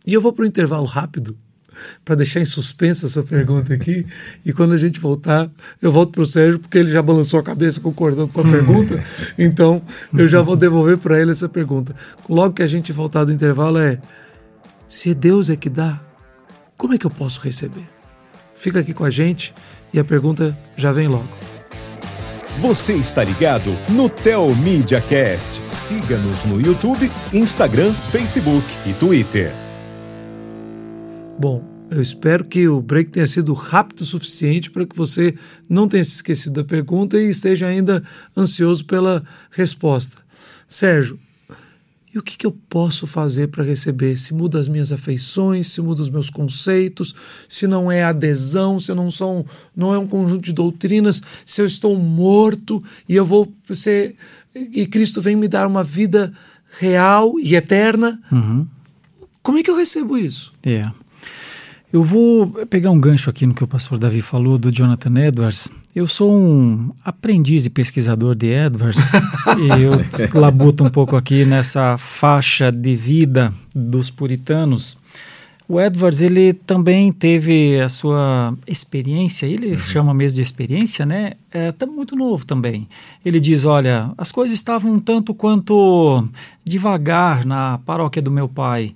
E eu vou para o intervalo rápido para deixar em suspensa essa pergunta aqui. E quando a gente voltar, eu volto para o Sérgio, porque ele já balançou a cabeça concordando com a pergunta. Então, eu já vou devolver para ele essa pergunta. Logo que a gente voltar do intervalo, é: se Deus é que dá, como é que eu posso receber? Fica aqui com a gente e a pergunta já vem logo. Você está ligado no Tel Media Cast. Siga-nos no YouTube, Instagram, Facebook e Twitter. Bom, eu espero que o break tenha sido rápido o suficiente para que você não tenha se esquecido da pergunta e esteja ainda ansioso pela resposta. Sérgio, e o que, que eu posso fazer para receber? Se muda as minhas afeições, se muda os meus conceitos, se não é adesão, se não são, não é um conjunto de doutrinas, se eu estou morto e eu vou ser e Cristo vem me dar uma vida real e eterna. Uhum. Como é que eu recebo isso? É. Yeah. Eu vou pegar um gancho aqui no que o pastor Davi falou do Jonathan Edwards. Eu sou um aprendiz e pesquisador de Edwards <laughs> e eu labuto um pouco aqui nessa faixa de vida dos puritanos. O Edwards ele também teve a sua experiência, ele uhum. chama mesmo de experiência, né? É tá muito novo também. Ele diz, olha, as coisas estavam um tanto quanto devagar na paróquia do meu pai.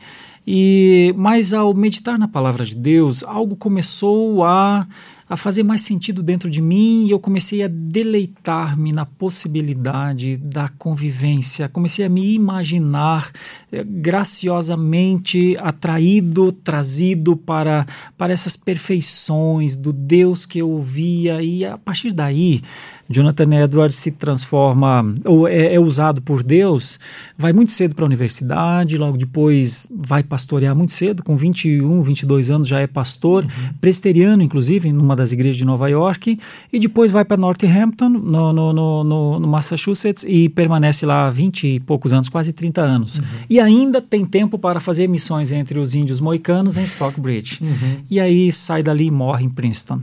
E mas ao meditar na palavra de Deus, algo começou a a fazer mais sentido dentro de mim e eu comecei a deleitar-me na possibilidade da convivência. Comecei a me imaginar eh, graciosamente atraído, trazido para, para essas perfeições do Deus que eu ouvia e a partir daí Jonathan Edwards se transforma, ou é, é usado por Deus, vai muito cedo para a universidade, logo depois vai pastorear muito cedo, com 21, 22 anos já é pastor, uhum. presteriano, inclusive, em uma das igrejas de Nova York, e depois vai para Northampton, no, no, no, no, Massachusetts, e permanece lá 20 e poucos anos, quase 30 anos. Uhum. E ainda tem tempo para fazer missões entre os índios moicanos em Stockbridge. Uhum. E aí sai dali e morre em Princeton.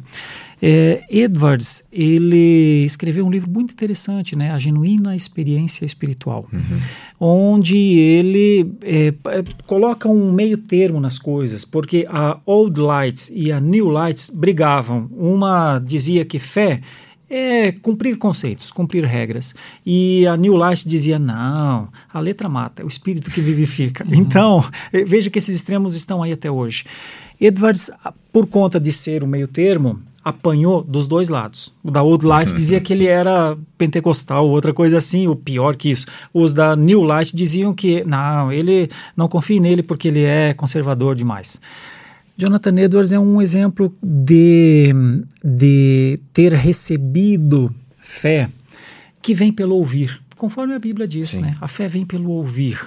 É, Edwards, ele escreveu um livro muito interessante, né? A Genuína Experiência Espiritual, uhum. onde ele é, é, coloca um meio termo nas coisas, porque a Old Lights e a New Lights brigavam. Uma dizia que fé é cumprir conceitos, cumprir regras. E a New Light dizia: não, a letra mata, é o espírito que vivifica. Uhum. Então, veja que esses extremos estão aí até hoje. Edwards, por conta de ser o meio termo, apanhou dos dois lados. O da Old Light dizia que ele era pentecostal, outra coisa assim, o pior que isso. Os da New Light diziam que não, ele não confie nele porque ele é conservador demais. Jonathan Edwards é um exemplo de, de ter recebido fé que vem pelo ouvir, conforme a Bíblia diz, Sim. né? A fé vem pelo ouvir.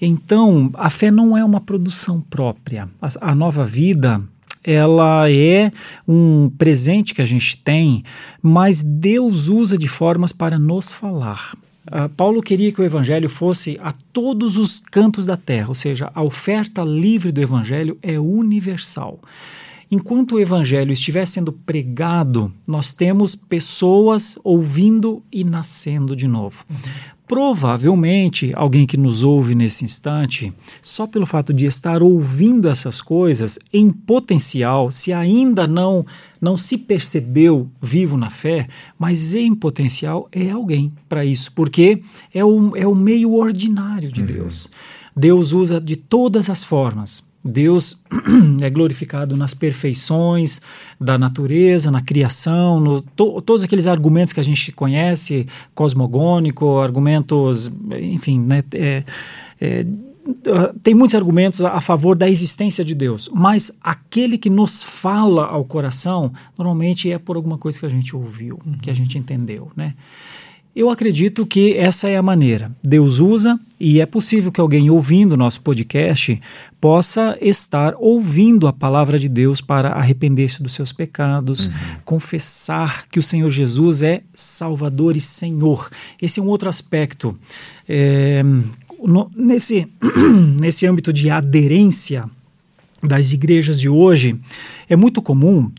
Então, a fé não é uma produção própria. A, a nova vida ela é um presente que a gente tem, mas Deus usa de formas para nos falar. Uh, Paulo queria que o evangelho fosse a todos os cantos da terra, ou seja, a oferta livre do evangelho é universal. Enquanto o evangelho estiver sendo pregado, nós temos pessoas ouvindo e nascendo de novo. Uhum. Provavelmente, alguém que nos ouve nesse instante, só pelo fato de estar ouvindo essas coisas, em potencial, se ainda não não se percebeu vivo na fé, mas em potencial é alguém para isso, porque é o, é o meio ordinário de uhum. Deus. Deus usa de todas as formas Deus <clears throat> é glorificado nas perfeições da natureza, na criação, no, to, todos aqueles argumentos que a gente conhece, cosmogônico, argumentos, enfim, né, é, é, tem muitos argumentos a favor da existência de Deus, mas aquele que nos fala ao coração, normalmente é por alguma coisa que a gente ouviu, uhum. que a gente entendeu, né? Eu acredito que essa é a maneira. Deus usa e é possível que alguém ouvindo nosso podcast possa estar ouvindo a palavra de Deus para arrepender-se dos seus pecados, uhum. confessar que o Senhor Jesus é Salvador e Senhor. Esse é um outro aspecto. É, no, nesse, <clears throat> nesse âmbito de aderência das igrejas de hoje, é muito comum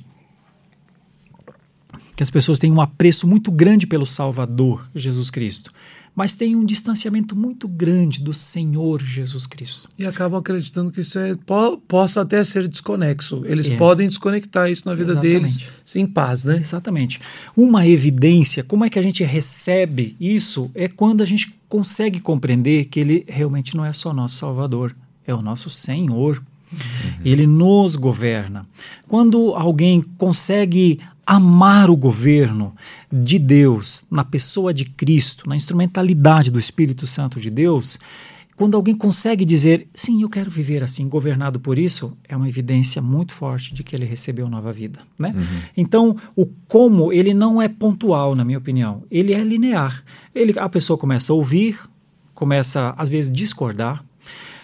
que as pessoas têm um apreço muito grande pelo Salvador, Jesus Cristo, mas têm um distanciamento muito grande do Senhor Jesus Cristo. E acabam acreditando que isso é, po, possa até ser desconexo. Eles é. podem desconectar isso na vida Exatamente. deles sem paz, né? Exatamente. Uma evidência, como é que a gente recebe isso, é quando a gente consegue compreender que ele realmente não é só nosso Salvador, é o nosso Senhor. Uhum. Ele nos governa. Quando alguém consegue amar o governo de Deus na pessoa de Cristo, na instrumentalidade do Espírito Santo de Deus, quando alguém consegue dizer, sim, eu quero viver assim, governado por isso, é uma evidência muito forte de que ele recebeu nova vida. Né? Uhum. Então, o como, ele não é pontual, na minha opinião, ele é linear. Ele, a pessoa começa a ouvir, começa, às vezes, discordar.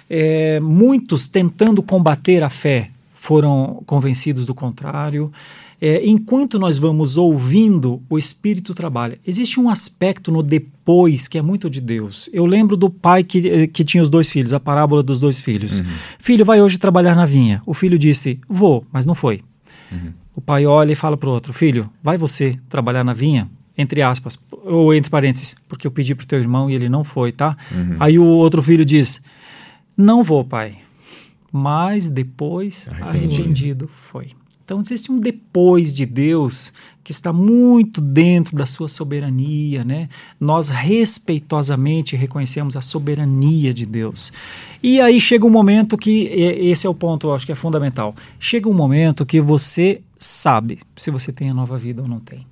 É, muitos, tentando combater a fé, foram convencidos do contrário é, enquanto nós vamos ouvindo, o Espírito trabalha. Existe um aspecto no depois que é muito de Deus. Eu lembro do pai que, eh, que tinha os dois filhos, a parábola dos dois filhos. Uhum. Filho, vai hoje trabalhar na vinha. O filho disse, vou, mas não foi. Uhum. O pai olha e fala para o outro, filho, vai você trabalhar na vinha? Entre aspas, ou entre parênteses, porque eu pedi para o teu irmão e ele não foi, tá? Uhum. Aí o outro filho diz, não vou, pai. Mas depois, arrependido, arrependido foi. Então existe um depois de Deus que está muito dentro da sua soberania, né? Nós respeitosamente reconhecemos a soberania de Deus. E aí chega um momento que esse é o ponto, eu acho que é fundamental. Chega um momento que você sabe se você tem a nova vida ou não tem.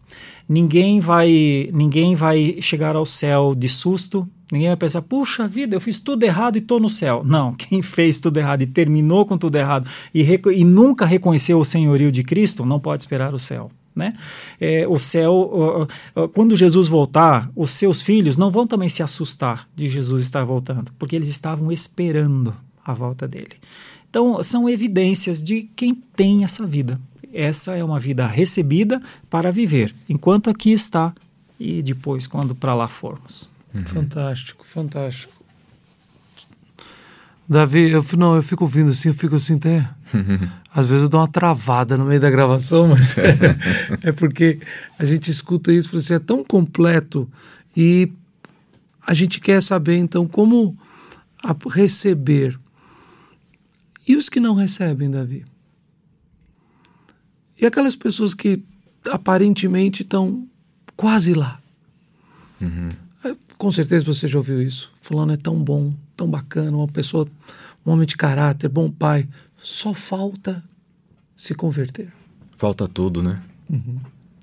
Ninguém vai, ninguém vai chegar ao céu de susto, Ninguém vai pensar, puxa vida, eu fiz tudo errado e estou no céu. Não, <laughs> quem fez tudo errado e terminou com tudo errado e, e nunca reconheceu o senhorio de Cristo, não pode esperar o céu. Né? É, o céu, uh, uh, quando Jesus voltar, os seus filhos não vão também se assustar de Jesus estar voltando, porque eles estavam esperando a volta dele. Então, são evidências de quem tem essa vida. Essa é uma vida recebida para viver, enquanto aqui está e depois, quando para lá formos. Uhum. Fantástico, fantástico. Davi, eu, não, eu fico ouvindo assim, eu fico assim até. <laughs> Às vezes eu dou uma travada no meio da gravação, mas é, <laughs> é porque a gente escuta isso e fala assim, é tão completo e a gente quer saber então como receber. E os que não recebem, Davi? E aquelas pessoas que aparentemente estão quase lá. Uhum. Com certeza você já ouviu isso. Fulano é tão bom, tão bacana, uma pessoa, um homem de caráter, bom pai. Só falta se converter. Falta tudo, né? Uhum.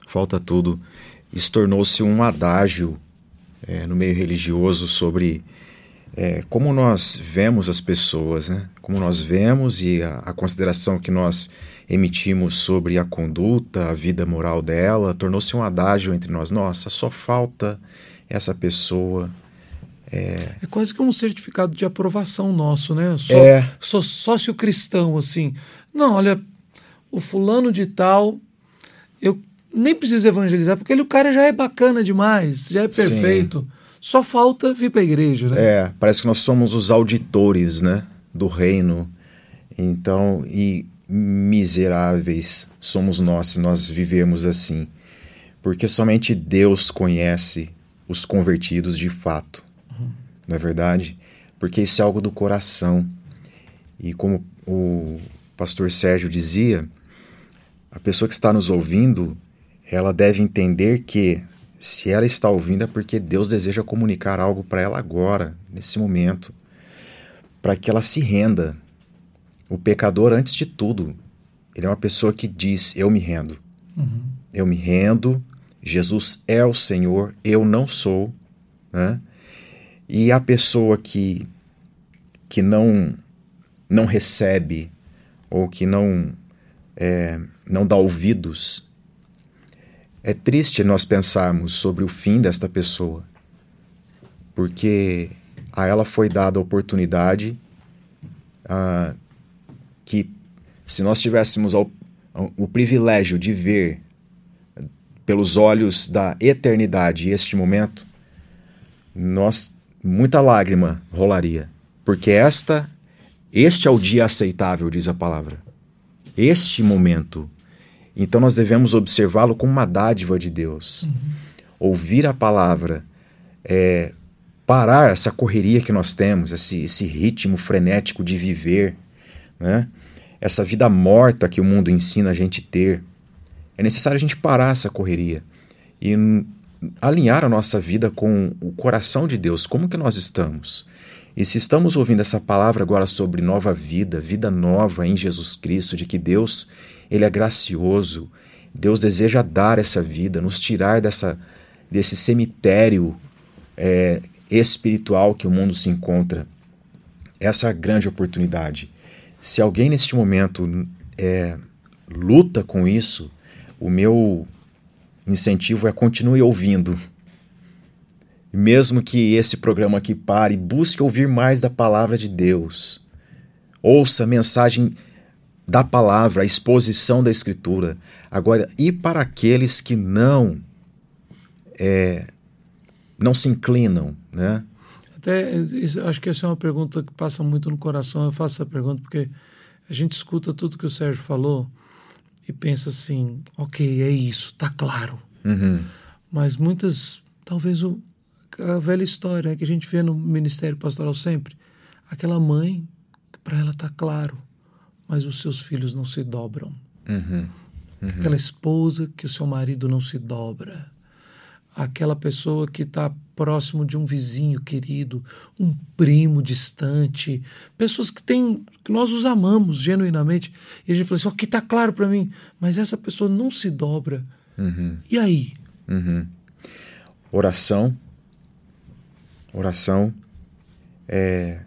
Falta tudo. Isso tornou-se um adágio é, no meio religioso sobre é, como nós vemos as pessoas, né? Como nós vemos e a, a consideração que nós emitimos sobre a conduta, a vida moral dela, tornou-se um adágio entre nós. Nossa, só falta essa pessoa. É, é quase que um certificado de aprovação nosso, né? Só, é. Sou sócio cristão, assim. Não, olha, o fulano de tal, eu nem preciso evangelizar, porque ele, o cara já é bacana demais, já é perfeito. Sim. Só falta vir para a igreja, né? É, parece que nós somos os auditores, né? Do reino. Então, e miseráveis somos nós se nós vivemos assim. Porque somente Deus conhece os convertidos de fato. Uhum. Não é verdade? Porque isso é algo do coração. E como o pastor Sérgio dizia, a pessoa que está nos ouvindo, ela deve entender que se ela está ouvindo é porque Deus deseja comunicar algo para ela agora, nesse momento, para que ela se renda. O pecador, antes de tudo, ele é uma pessoa que diz: Eu me rendo. Uhum. Eu me rendo. Jesus é o Senhor, eu não sou. Né? E a pessoa que, que não, não recebe ou que não, é, não dá ouvidos, é triste nós pensarmos sobre o fim desta pessoa, porque a ela foi dada a oportunidade ah, que, se nós tivéssemos o, o privilégio de ver pelos olhos da eternidade este momento, nós muita lágrima rolaria, porque esta este é o dia aceitável, diz a palavra. Este momento. Então nós devemos observá-lo como uma dádiva de Deus. Uhum. Ouvir a palavra, é, parar essa correria que nós temos, esse, esse ritmo frenético de viver, né? essa vida morta que o mundo ensina a gente ter. É necessário a gente parar essa correria e alinhar a nossa vida com o coração de Deus. Como que nós estamos? E se estamos ouvindo essa palavra agora sobre nova vida, vida nova em Jesus Cristo, de que Deus, ele é gracioso, Deus deseja dar essa vida, nos tirar dessa desse cemitério é, espiritual que o mundo se encontra. Essa é a grande oportunidade. Se alguém neste momento é, luta com isso, o meu incentivo é continue ouvindo, mesmo que esse programa aqui pare, busque ouvir mais da palavra de Deus. Ouça a mensagem da palavra, a exposição da Escritura. Agora, e para aqueles que não é, não se inclinam, né? Até acho que essa é uma pergunta que passa muito no coração. Eu faço essa pergunta porque a gente escuta tudo que o Sérgio falou e pensa assim, ok, é isso, tá claro. Uhum. Mas muitas, talvez o, a velha história né, que a gente vê no Ministério Pastoral sempre. Aquela mãe, que para ela está claro, mas os seus filhos não se dobram. Uhum. Uhum. Aquela esposa que o seu marido não se dobra. Aquela pessoa que está próximo de um vizinho querido, um primo distante, pessoas que tem, que nós os amamos genuinamente. E a gente fala assim: aqui está claro para mim, mas essa pessoa não se dobra. Uhum. E aí? Uhum. Oração Oração é.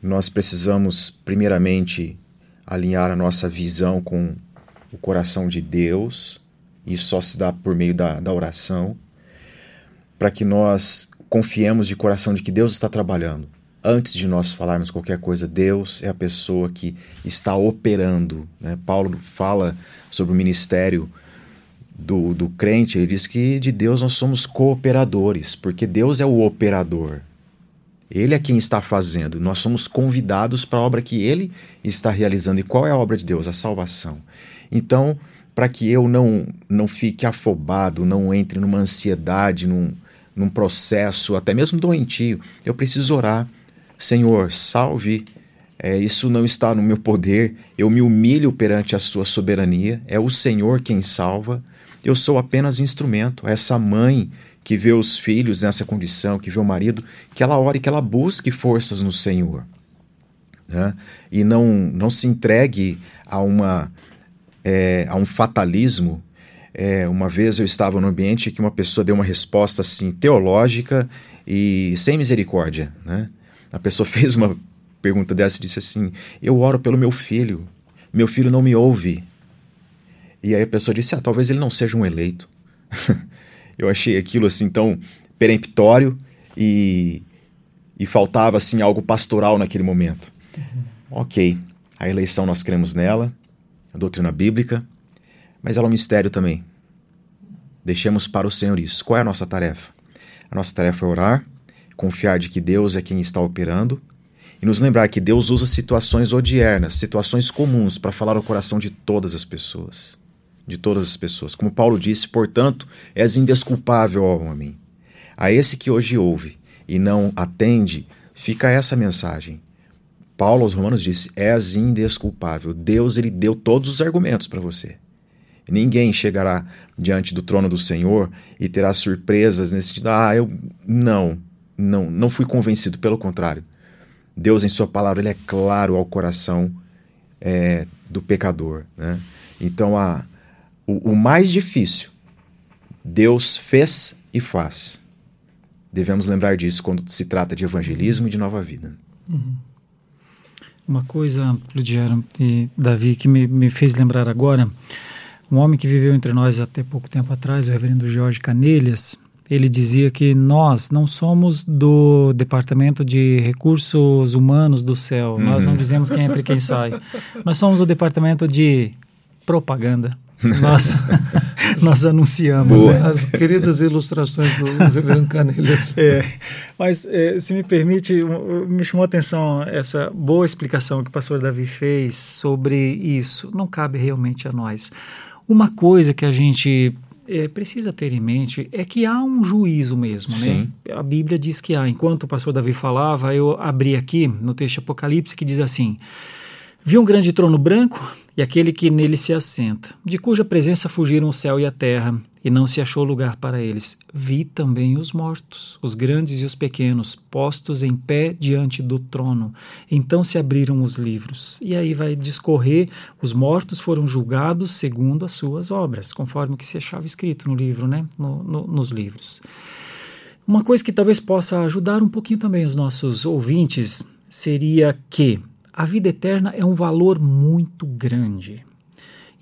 Nós precisamos, primeiramente, alinhar a nossa visão com o coração de Deus, e só se dá por meio da, da oração, para que nós confiemos de coração de que Deus está trabalhando. Antes de nós falarmos qualquer coisa, Deus é a pessoa que está operando. Né? Paulo fala sobre o ministério do, do crente, ele diz que de Deus nós somos cooperadores, porque Deus é o operador. Ele é quem está fazendo. Nós somos convidados para a obra que ele está realizando. E qual é a obra de Deus? A salvação. Então, para que eu não, não fique afobado, não entre numa ansiedade, num, num processo até mesmo doentio, eu preciso orar. Senhor, salve. É, isso não está no meu poder. Eu me humilho perante a sua soberania. É o Senhor quem salva. Eu sou apenas instrumento. Essa mãe que vê os filhos nessa condição, que vê o marido, que ela ore, que ela busque forças no Senhor. Né? E não, não se entregue a, uma, é, a um fatalismo. É, uma vez eu estava no ambiente que uma pessoa deu uma resposta assim teológica e sem misericórdia. Né? A pessoa <laughs> fez uma pergunta dessa e disse assim: Eu oro pelo meu filho, meu filho não me ouve. E aí a pessoa disse: ah, talvez ele não seja um eleito. <laughs> eu achei aquilo assim tão peremptório e, e faltava assim algo pastoral naquele momento. Uhum. Ok, a eleição nós cremos nela, a doutrina bíblica, mas ela é um mistério também. Deixemos para o Senhor isso. Qual é a nossa tarefa? A nossa tarefa é orar, confiar de que Deus é quem está operando e nos lembrar que Deus usa situações odiernas, situações comuns, para falar ao coração de todas as pessoas de todas as pessoas. Como Paulo disse, portanto, és indesculpável, ó homem. A esse que hoje ouve e não atende, fica essa mensagem. Paulo aos Romanos disse: és indesculpável. Deus ele deu todos os argumentos para você. Ninguém chegará diante do trono do Senhor e terá surpresas nesse sentido. Ah, eu não, não, não fui convencido, pelo contrário. Deus, em Sua palavra, Ele é claro ao coração é, do pecador. Né? Então, a, o, o mais difícil, Deus fez e faz. Devemos lembrar disso quando se trata de evangelismo e de nova vida. Uhum. Uma coisa, Ludiero e Davi, que me, me fez lembrar agora, um homem que viveu entre nós até pouco tempo atrás, o reverendo Jorge Canelhas, ele dizia que nós não somos do Departamento de Recursos Humanos do céu, uhum. nós não uhum. dizemos quem entra e quem sai. Nós somos o Departamento de Propaganda. Nós, <laughs> nós anunciamos. Né? As queridas ilustrações do Reverendo Canelhas. É, mas, é, se me permite, me chamou a atenção essa boa explicação que o pastor Davi fez sobre isso. Não cabe realmente a nós. Uma coisa que a gente é, precisa ter em mente é que há um juízo mesmo, né? Sim. né? A Bíblia diz que há. Enquanto o pastor Davi falava, eu abri aqui no texto Apocalipse que diz assim: Vi um grande trono branco e aquele que nele se assenta, de cuja presença fugiram o céu e a terra, e não se achou lugar para eles. Vi também os mortos, os grandes e os pequenos, postos em pé diante do trono. Então se abriram os livros. E aí vai discorrer: os mortos foram julgados segundo as suas obras, conforme o que se achava escrito no livro, né? No, no, nos livros. Uma coisa que talvez possa ajudar um pouquinho também os nossos ouvintes seria que a vida eterna é um valor muito grande.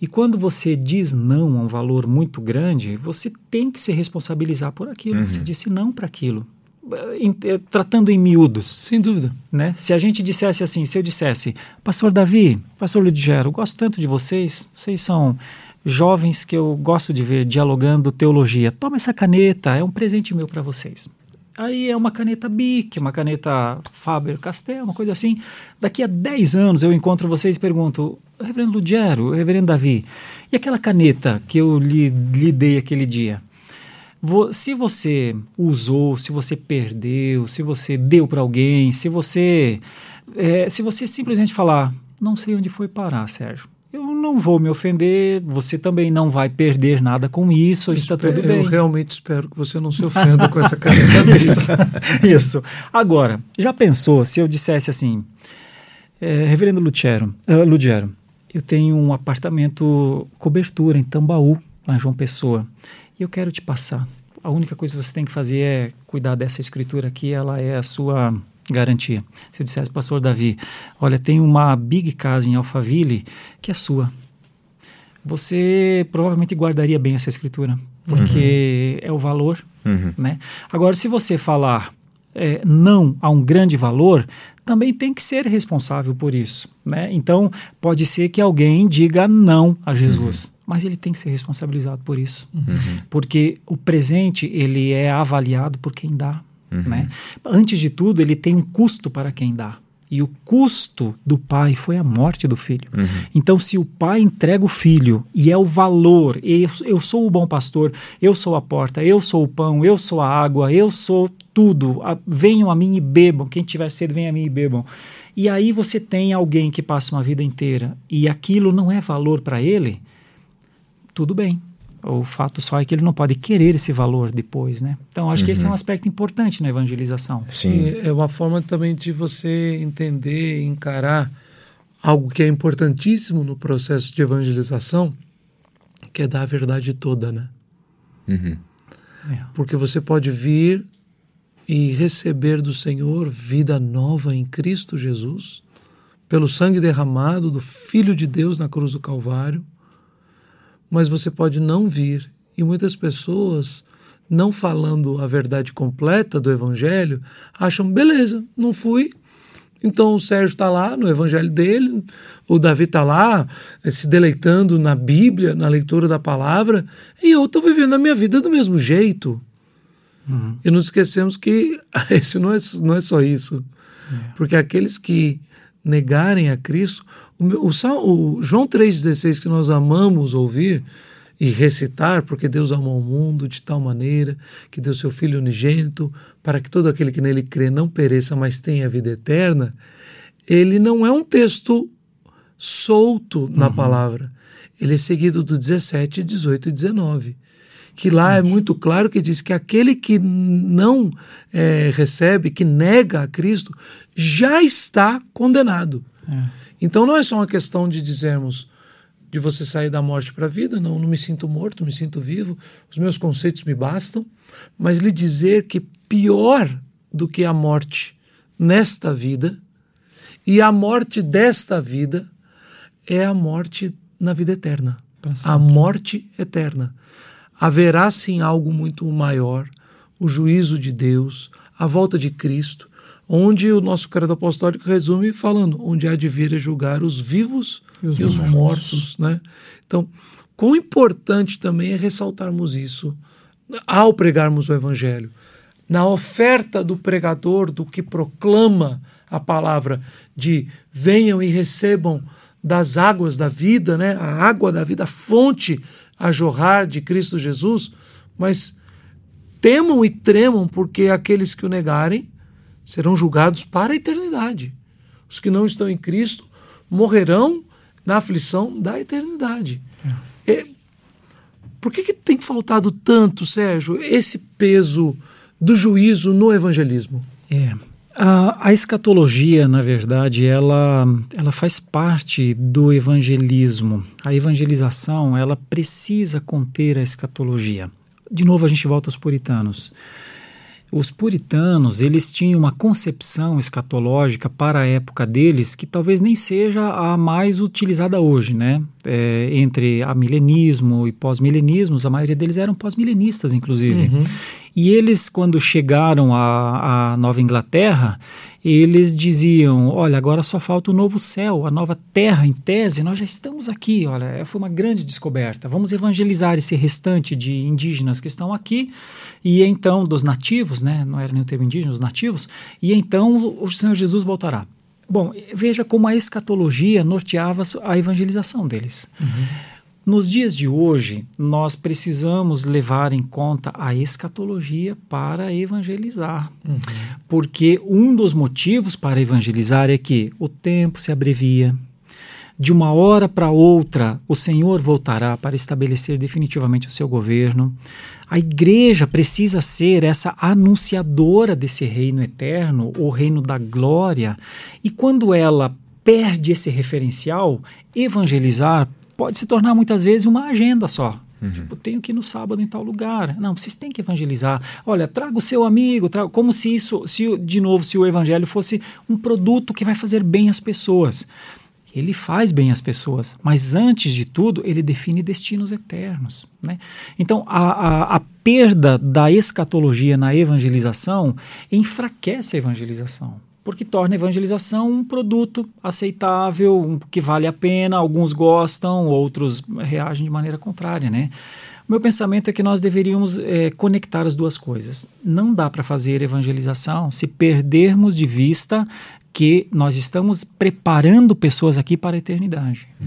E quando você diz não a um valor muito grande, você tem que se responsabilizar por aquilo. Uhum. Você disse não para aquilo. Eh, tratando em miúdos. Sem dúvida. Né? Se a gente dissesse assim, se eu dissesse, Pastor Davi, Pastor Ludigero, gosto tanto de vocês, vocês são jovens que eu gosto de ver dialogando teologia. Toma essa caneta, é um presente meu para vocês. Aí é uma caneta Bic, uma caneta Faber-Castell, uma coisa assim. Daqui a 10 anos eu encontro vocês e pergunto, reverendo Ludiero, reverendo Davi, e aquela caneta que eu lhe, lhe dei aquele dia? se você usou, se você perdeu, se você deu para alguém, se você, é, se você simplesmente falar, não sei onde foi parar, Sérgio eu não vou me ofender, você também não vai perder nada com isso, está tudo bem. Eu realmente espero que você não se ofenda com essa caneta <laughs> isso, isso. Agora, já pensou se eu dissesse assim, é, Reverendo Luciero, uh, Ludiero, eu tenho um apartamento cobertura em Tambaú, lá em João Pessoa, e eu quero te passar. A única coisa que você tem que fazer é cuidar dessa escritura aqui, ela é a sua garantia. Se eu dissesse, pastor Davi, olha, tem uma big casa em Alphaville que é sua. Você provavelmente guardaria bem essa escritura, porque uhum. é o valor, uhum. né? Agora, se você falar é, não a um grande valor, também tem que ser responsável por isso, né? Então, pode ser que alguém diga não a Jesus, uhum. mas ele tem que ser responsabilizado por isso, uhum. porque o presente ele é avaliado por quem dá. Uhum. Né? Antes de tudo, ele tem um custo para quem dá. E o custo do pai foi a morte do filho. Uhum. Então, se o pai entrega o filho e é o valor, eu, eu sou o bom pastor, eu sou a porta, eu sou o pão, eu sou a água, eu sou tudo, a, venham a mim e bebam, quem tiver sede, venha a mim e bebam. E aí você tem alguém que passa uma vida inteira e aquilo não é valor para ele, tudo bem. O fato só é que ele não pode querer esse valor depois, né? Então, acho uhum. que esse é um uhum. aspecto importante na evangelização. Sim. E é uma forma também de você entender, encarar algo que é importantíssimo no processo de evangelização, que é dar a verdade toda, né? Uhum. É. Porque você pode vir e receber do Senhor vida nova em Cristo Jesus, pelo sangue derramado do Filho de Deus na cruz do Calvário mas você pode não vir. E muitas pessoas, não falando a verdade completa do Evangelho, acham, beleza, não fui. Então o Sérgio está lá no Evangelho dele, o Davi está lá eh, se deleitando na Bíblia, na leitura da palavra, e eu estou vivendo a minha vida do mesmo jeito. Uhum. E nos esquecemos que <laughs> isso não é, não é só isso. É. Porque aqueles que negarem a Cristo, o, meu, o, o João 3,16 que nós amamos ouvir e recitar, porque Deus amou o mundo de tal maneira que deu seu Filho unigênito para que todo aquele que nele crê não pereça, mas tenha vida eterna, ele não é um texto solto na uhum. palavra. Ele é seguido do 17, 18 e 19. que lá é muito claro que diz que aquele que não é, recebe, que nega a Cristo, já está condenado. É. Então não é só uma questão de dizermos de você sair da morte para a vida, não, não me sinto morto, me sinto vivo, os meus conceitos me bastam, mas lhe dizer que pior do que a morte nesta vida e a morte desta vida é a morte na vida eterna, a morte eterna. Haverá sim algo muito maior, o juízo de Deus, a volta de Cristo, onde o nosso credo apostólico resume falando, onde há de vir a julgar os vivos e os, e os mortos. né? Então, quão importante também é ressaltarmos isso ao pregarmos o Evangelho. Na oferta do pregador, do que proclama a palavra de venham e recebam das águas da vida, né? a água da vida, a fonte a jorrar de Cristo Jesus, mas temam e tremam, porque aqueles que o negarem serão julgados para a eternidade. Os que não estão em Cristo morrerão na aflição da eternidade. É. É, por que, que tem faltado tanto, Sérgio, esse peso do juízo no evangelismo? É. A, a, escatologia, na verdade, ela, ela faz parte do evangelismo. A evangelização, ela precisa conter a escatologia. De novo, a gente volta aos puritanos. Os puritanos, eles tinham uma concepção escatológica para a época deles que talvez nem seja a mais utilizada hoje, né? É, entre a milenismo e pós-milenismos, a maioria deles eram pós-milenistas, inclusive. Uhum. E eles, quando chegaram à, à Nova Inglaterra, eles diziam: olha, agora só falta o novo céu, a nova terra, em tese, nós já estamos aqui. Olha, foi uma grande descoberta. Vamos evangelizar esse restante de indígenas que estão aqui, e então, dos nativos, né? não era nem o termo indígena, os nativos, e então o Senhor Jesus voltará. Bom, veja como a escatologia norteava a evangelização deles. Uhum. Nos dias de hoje, nós precisamos levar em conta a escatologia para evangelizar. Uhum. Porque um dos motivos para evangelizar é que o tempo se abrevia. De uma hora para outra, o Senhor voltará para estabelecer definitivamente o seu governo. A igreja precisa ser essa anunciadora desse reino eterno, o reino da glória. E quando ela perde esse referencial, evangelizar pode se tornar muitas vezes uma agenda só. Uhum. Tipo, tenho que ir no sábado em tal lugar. Não, vocês têm que evangelizar. Olha, traga o seu amigo, traga, como se isso, se de novo, se o evangelho fosse um produto que vai fazer bem às pessoas. Ele faz bem às pessoas, mas antes de tudo, ele define destinos eternos. Né? Então, a, a, a perda da escatologia na evangelização enfraquece a evangelização porque torna a evangelização um produto aceitável, um, que vale a pena, alguns gostam, outros reagem de maneira contrária, né? Meu pensamento é que nós deveríamos é, conectar as duas coisas. Não dá para fazer evangelização se perdermos de vista que nós estamos preparando pessoas aqui para a eternidade. Uhum.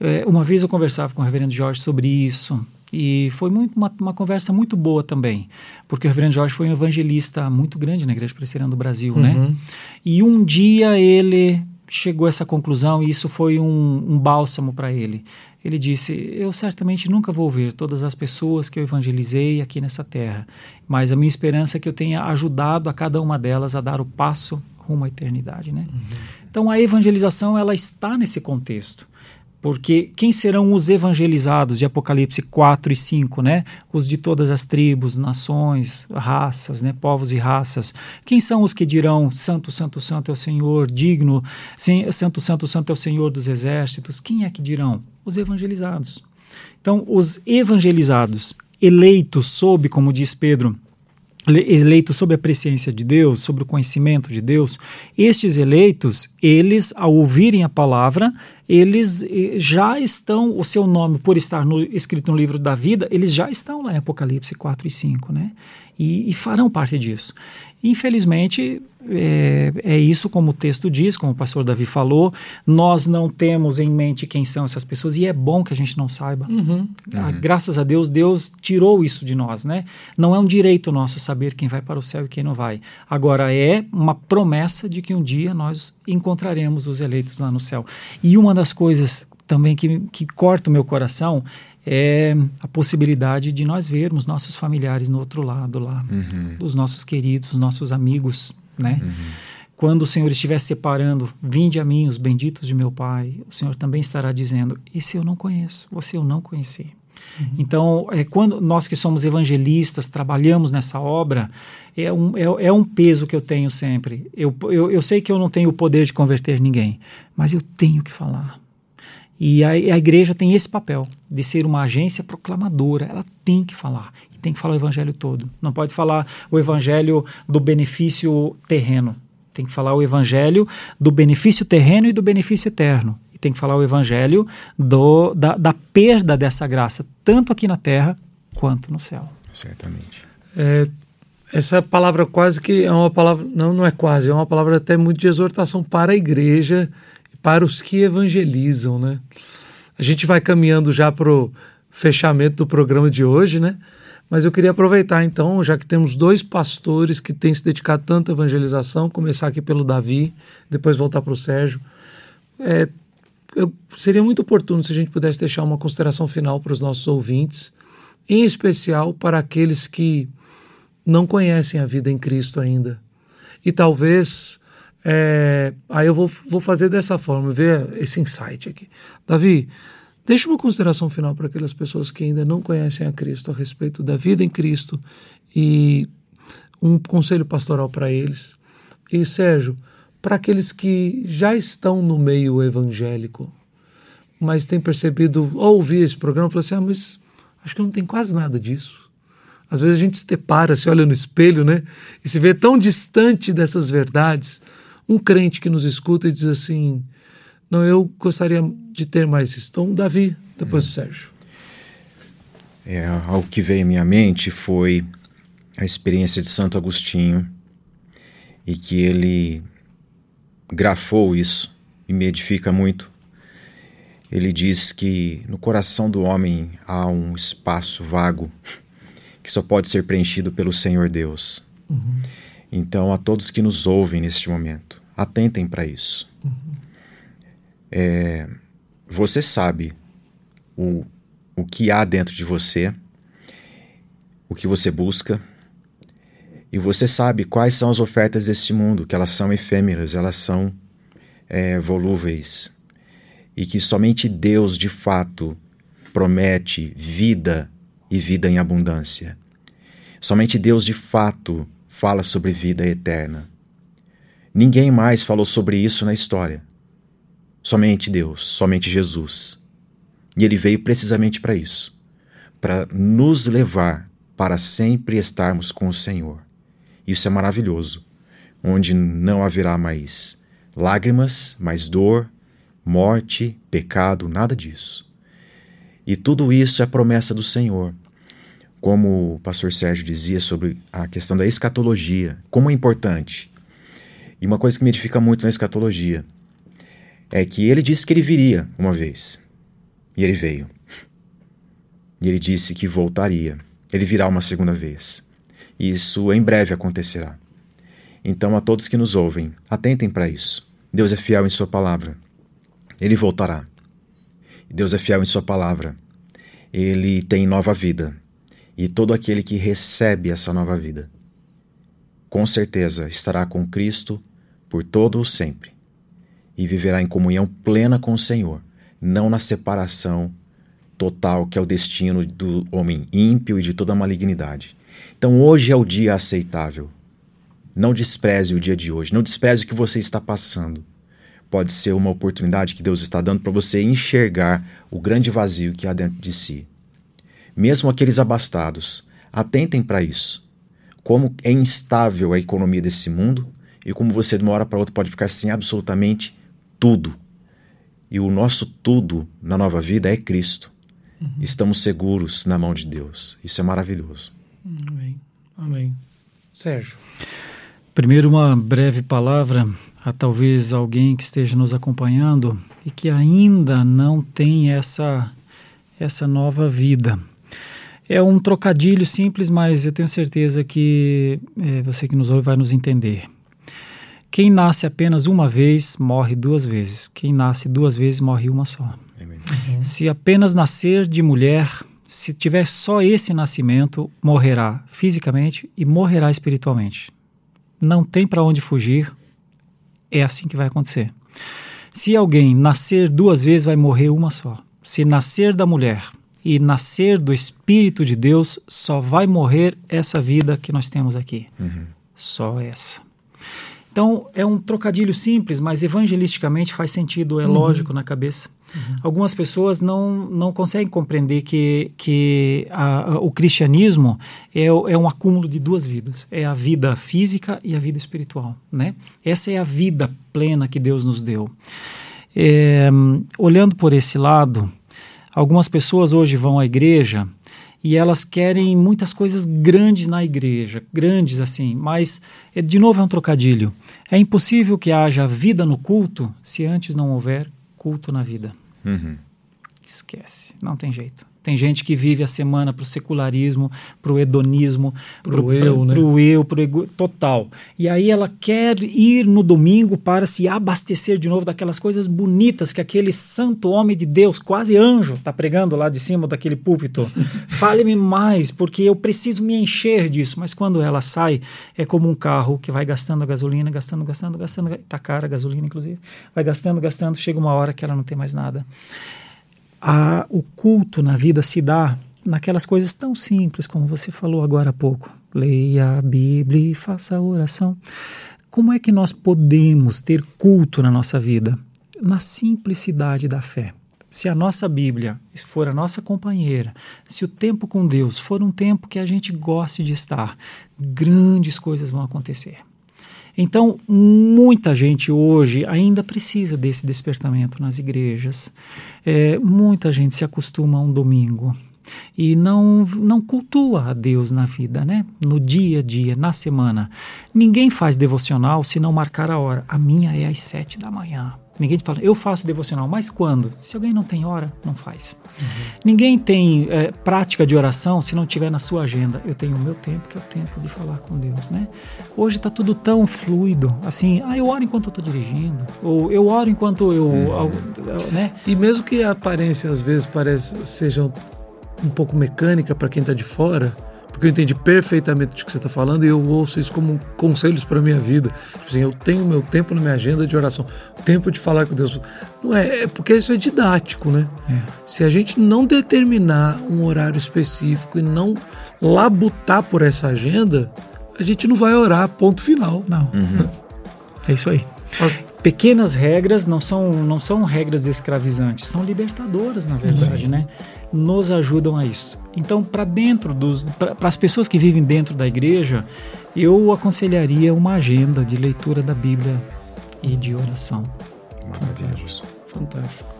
É, uma vez eu conversava com o reverendo Jorge sobre isso, e foi muito, uma, uma, conversa muito boa também, porque o Reverendo Jorge foi um evangelista muito grande na Igreja Presbiteriana do Brasil, né? uhum. né? E um dia ele chegou a essa conclusão e isso foi um, um bálsamo para ele. Ele disse: Eu certamente nunca vou ver todas as pessoas que eu evangelizei aqui nessa terra, mas a minha esperança é que eu tenha ajudado a cada uma delas a dar o passo rumo à eternidade, né? Uhum. Então a evangelização ela está nesse contexto. Porque quem serão os evangelizados de Apocalipse 4 e 5, né? Os de todas as tribos, nações, raças, né? Povos e raças. Quem são os que dirão: Santo, Santo, Santo é o Senhor, digno, sim, Santo, Santo, Santo é o Senhor dos exércitos? Quem é que dirão? Os evangelizados. Então, os evangelizados, eleitos sob, como diz Pedro, eleitos sob a presciência de Deus, sobre o conhecimento de Deus, estes eleitos, eles, ao ouvirem a palavra, eles eh, já estão, o seu nome, por estar no, escrito no livro da vida, eles já estão lá em Apocalipse 4 e 5, né? E, e farão parte disso. Infelizmente, é, é, isso como o texto diz, como o pastor Davi falou, nós não temos em mente quem são essas pessoas e é bom que a gente não saiba. Uhum. Ah, uhum. Graças a Deus, Deus tirou isso de nós, né? Não é um direito nosso saber quem vai para o céu e quem não vai. Agora é uma promessa de que um dia nós encontraremos os eleitos lá no céu. E uma das coisas também que, que corta o meu coração é a possibilidade de nós vermos nossos familiares no outro lado lá, uhum. os nossos queridos, nossos amigos, né? Uhum. Quando o Senhor estiver separando, vinde a mim os benditos de meu Pai, o Senhor também estará dizendo: esse eu não conheço, você eu não conheci. Uhum. Então, é, quando nós que somos evangelistas, trabalhamos nessa obra, é um, é, é um peso que eu tenho sempre. Eu, eu, eu sei que eu não tenho o poder de converter ninguém, mas eu tenho que falar. E a, a igreja tem esse papel de ser uma agência proclamadora. Ela tem que falar. E tem que falar o evangelho todo. Não pode falar o evangelho do benefício terreno. Tem que falar o evangelho do benefício terreno e do benefício eterno tem que falar o evangelho do, da, da perda dessa graça, tanto aqui na terra quanto no céu. Certamente. É, essa palavra quase que é uma palavra, não, não é quase, é uma palavra até muito de exortação para a igreja e para os que evangelizam, né? A gente vai caminhando já para o fechamento do programa de hoje, né? Mas eu queria aproveitar então, já que temos dois pastores que têm se dedicado tanto à evangelização, começar aqui pelo Davi, depois voltar para o Sérgio. É, eu, seria muito oportuno se a gente pudesse deixar uma consideração final para os nossos ouvintes, em especial para aqueles que não conhecem a vida em Cristo ainda. E talvez. É, aí eu vou, vou fazer dessa forma, ver esse insight aqui. Davi, deixa uma consideração final para aquelas pessoas que ainda não conhecem a Cristo a respeito da vida em Cristo e um conselho pastoral para eles. E Sérgio, para aqueles que já estão no meio evangélico, mas têm percebido, ao ouvir esse programa, falam assim: ah, mas acho que não tem quase nada disso. Às vezes a gente se depara, se olha no espelho, né? E se vê tão distante dessas verdades. Um crente que nos escuta e diz assim: Não, eu gostaria de ter mais isso. Então, Davi, depois hum. do Sérgio. É, algo que veio à minha mente foi a experiência de Santo Agostinho e que ele grafou isso e me edifica muito. Ele diz que no coração do homem há um espaço vago que só pode ser preenchido pelo Senhor Deus. Uhum. Então, a todos que nos ouvem neste momento, atentem para isso. Uhum. É, você sabe o, o que há dentro de você, o que você busca, e você sabe quais são as ofertas deste mundo, que elas são efêmeras, elas são é, volúveis. E que somente Deus, de fato, promete vida e vida em abundância. Somente Deus, de fato, fala sobre vida eterna. Ninguém mais falou sobre isso na história. Somente Deus, somente Jesus. E ele veio precisamente para isso para nos levar para sempre estarmos com o Senhor. Isso é maravilhoso, onde não haverá mais lágrimas, mais dor, morte, pecado, nada disso. E tudo isso é promessa do Senhor. Como o pastor Sérgio dizia sobre a questão da escatologia, como é importante. E uma coisa que me edifica muito na escatologia é que ele disse que ele viria uma vez. E ele veio. E ele disse que voltaria. Ele virá uma segunda vez. Isso em breve acontecerá. Então, a todos que nos ouvem, atentem para isso. Deus é fiel em Sua palavra. Ele voltará. Deus é fiel em Sua palavra. Ele tem nova vida. E todo aquele que recebe essa nova vida, com certeza estará com Cristo por todo o sempre e viverá em comunhão plena com o Senhor, não na separação total que é o destino do homem ímpio e de toda malignidade. Então hoje é o dia aceitável. Não despreze o dia de hoje, não despreze o que você está passando. Pode ser uma oportunidade que Deus está dando para você enxergar o grande vazio que há dentro de si. Mesmo aqueles abastados, atentem para isso. Como é instável a economia desse mundo e como você de uma hora para outra pode ficar sem absolutamente tudo. E o nosso tudo na nova vida é Cristo. Uhum. Estamos seguros na mão de Deus. Isso é maravilhoso. Amém. Amém. Sérgio. Primeiro, uma breve palavra a talvez alguém que esteja nos acompanhando e que ainda não tem essa, essa nova vida. É um trocadilho simples, mas eu tenho certeza que é, você que nos ouve vai nos entender. Quem nasce apenas uma vez, morre duas vezes. Quem nasce duas vezes, morre uma só. Uhum. Se apenas nascer de mulher, se tiver só esse nascimento, morrerá fisicamente e morrerá espiritualmente. Não tem para onde fugir. É assim que vai acontecer. Se alguém nascer duas vezes, vai morrer uma só. Se nascer da mulher e nascer do Espírito de Deus, só vai morrer essa vida que nós temos aqui. Uhum. Só essa. Então, é um trocadilho simples, mas evangelisticamente faz sentido, é uhum. lógico na cabeça. Uhum. Algumas pessoas não, não conseguem compreender que, que a, a, o cristianismo é, é um acúmulo de duas vidas. É a vida física e a vida espiritual. Né? Essa é a vida plena que Deus nos deu. É, olhando por esse lado, algumas pessoas hoje vão à igreja e elas querem muitas coisas grandes na igreja, grandes assim, mas é, de novo é um trocadilho. É impossível que haja vida no culto se antes não houver culto na vida. Uhum. Esquece, não tem jeito. Tem gente que vive a semana para o secularismo, para o hedonismo, para o eu, pro, né? pro eu, pro ego, total. E aí ela quer ir no domingo para se abastecer de novo daquelas coisas bonitas que aquele santo homem de Deus, quase anjo, está pregando lá de cima daquele púlpito. <laughs> Fale-me mais, porque eu preciso me encher disso. Mas quando ela sai, é como um carro que vai gastando gasolina, gastando, gastando, gastando, tá cara a gasolina, inclusive, vai gastando, gastando, chega uma hora que ela não tem mais nada a, o culto na vida se dá naquelas coisas tão simples como você falou agora há pouco. Leia a Bíblia e faça a oração. Como é que nós podemos ter culto na nossa vida? Na simplicidade da fé. Se a nossa Bíblia for a nossa companheira, se o tempo com Deus for um tempo que a gente goste de estar, grandes coisas vão acontecer. Então, muita gente hoje ainda precisa desse despertamento nas igrejas. É, muita gente se acostuma a um domingo e não, não cultua a Deus na vida, né? No dia a dia, na semana. Ninguém faz devocional se não marcar a hora. A minha é às sete da manhã. Ninguém te fala, eu faço devocional, mas quando? Se alguém não tem hora, não faz. Uhum. Ninguém tem é, prática de oração se não tiver na sua agenda. Eu tenho o meu tempo, que é o tempo de falar com Deus, né? Hoje está tudo tão fluido, assim, ah, eu oro enquanto eu estou dirigindo, ou eu oro enquanto eu, uhum. né? E mesmo que a aparência às vezes pareça, seja um pouco mecânica para quem está de fora, porque eu entendi perfeitamente o que você está falando e eu ouço isso como conselhos para a minha vida. Tipo assim, eu tenho meu tempo na minha agenda de oração, tempo de falar com Deus. Não é, é porque isso é didático, né? É. Se a gente não determinar um horário específico e não labutar por essa agenda, a gente não vai orar, ponto final. Não. Uhum. <laughs> É isso aí. As pequenas regras não são, não são regras escravizantes, são libertadoras, na verdade, Sim. né? Nos ajudam a isso. Então, para dentro dos, para as pessoas que vivem dentro da igreja, eu aconselharia uma agenda de leitura da Bíblia e de oração. Fantástico. Fantástico.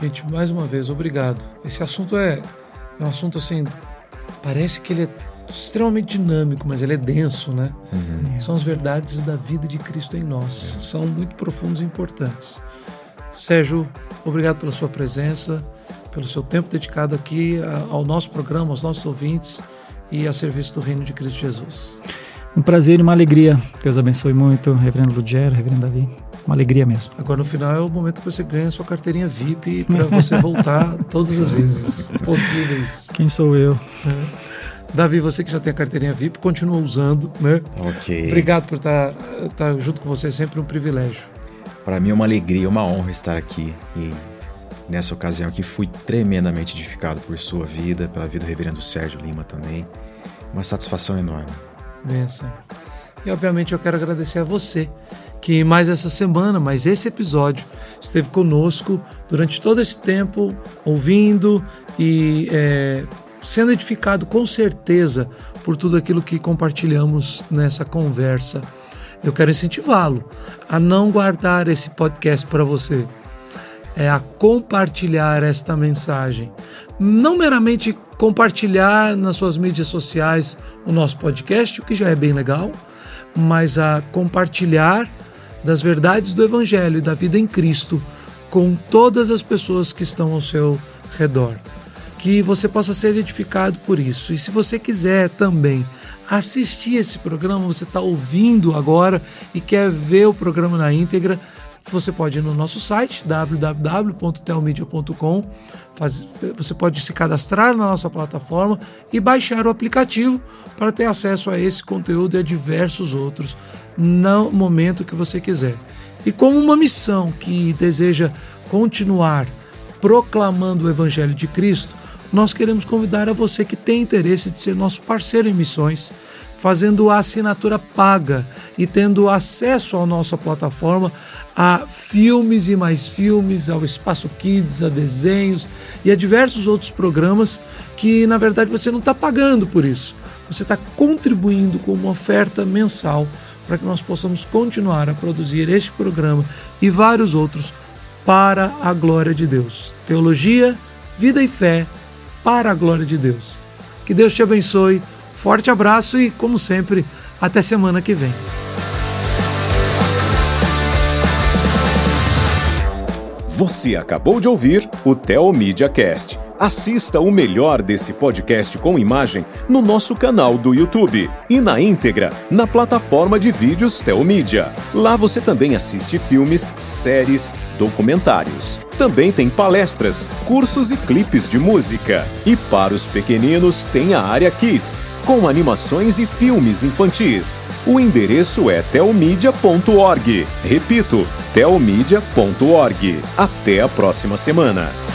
Gente, mais uma vez, obrigado. Esse assunto é, é um assunto assim, parece que ele é extremamente dinâmico, mas ele é denso, né? Uhum. São as verdades da vida de Cristo em nós. É. São muito profundos e importantes. Sérgio, obrigado pela sua presença, pelo seu tempo dedicado aqui ao nosso programa, aos nossos ouvintes e a serviço do Reino de Cristo Jesus. Um prazer e uma alegria. Deus abençoe muito, Reverendo Lugero, Reverendo Davi. Uma alegria mesmo. Agora no final é o momento que você ganha a sua carteirinha VIP para você voltar <laughs> todas as vezes possíveis. Quem sou eu? É. Davi, você que já tem a carteirinha VIP, continua usando, né? Ok. Obrigado por estar, estar junto com você, é sempre um privilégio. Para mim é uma alegria, uma honra estar aqui e nessa ocasião aqui fui tremendamente edificado por sua vida, pela vida do reverendo Sérgio Lima também. Uma satisfação enorme. Benção. E obviamente eu quero agradecer a você que mais essa semana, mais esse episódio, esteve conosco durante todo esse tempo, ouvindo e é, sendo edificado com certeza por tudo aquilo que compartilhamos nessa conversa. Eu quero incentivá-lo a não guardar esse podcast para você, é a compartilhar esta mensagem. Não meramente compartilhar nas suas mídias sociais o nosso podcast, o que já é bem legal, mas a compartilhar das verdades do Evangelho e da vida em Cristo com todas as pessoas que estão ao seu redor que você possa ser edificado por isso. E se você quiser também assistir esse programa, você está ouvindo agora e quer ver o programa na íntegra, você pode ir no nosso site www.telmedia.com, você pode se cadastrar na nossa plataforma e baixar o aplicativo para ter acesso a esse conteúdo e a diversos outros no momento que você quiser. E como uma missão que deseja continuar proclamando o Evangelho de Cristo, nós queremos convidar a você que tem interesse de ser nosso parceiro em missões, fazendo a assinatura paga e tendo acesso à nossa plataforma a filmes e mais filmes, ao Espaço Kids, a desenhos e a diversos outros programas que na verdade você não está pagando por isso. Você está contribuindo com uma oferta mensal para que nós possamos continuar a produzir este programa e vários outros para a glória de Deus. Teologia, vida e fé para a glória de Deus. Que Deus te abençoe. Forte abraço e, como sempre, até semana que vem. Você acabou de ouvir o Telmídia Cast. Assista o melhor desse podcast com imagem no nosso canal do YouTube e na íntegra na plataforma de vídeos Telmídia. Lá você também assiste filmes, séries, documentários. Também tem palestras, cursos e clipes de música. E para os pequeninos tem a área Kids com animações e filmes infantis. O endereço é telmedia.org. Repito, telmedia.org. Até a próxima semana.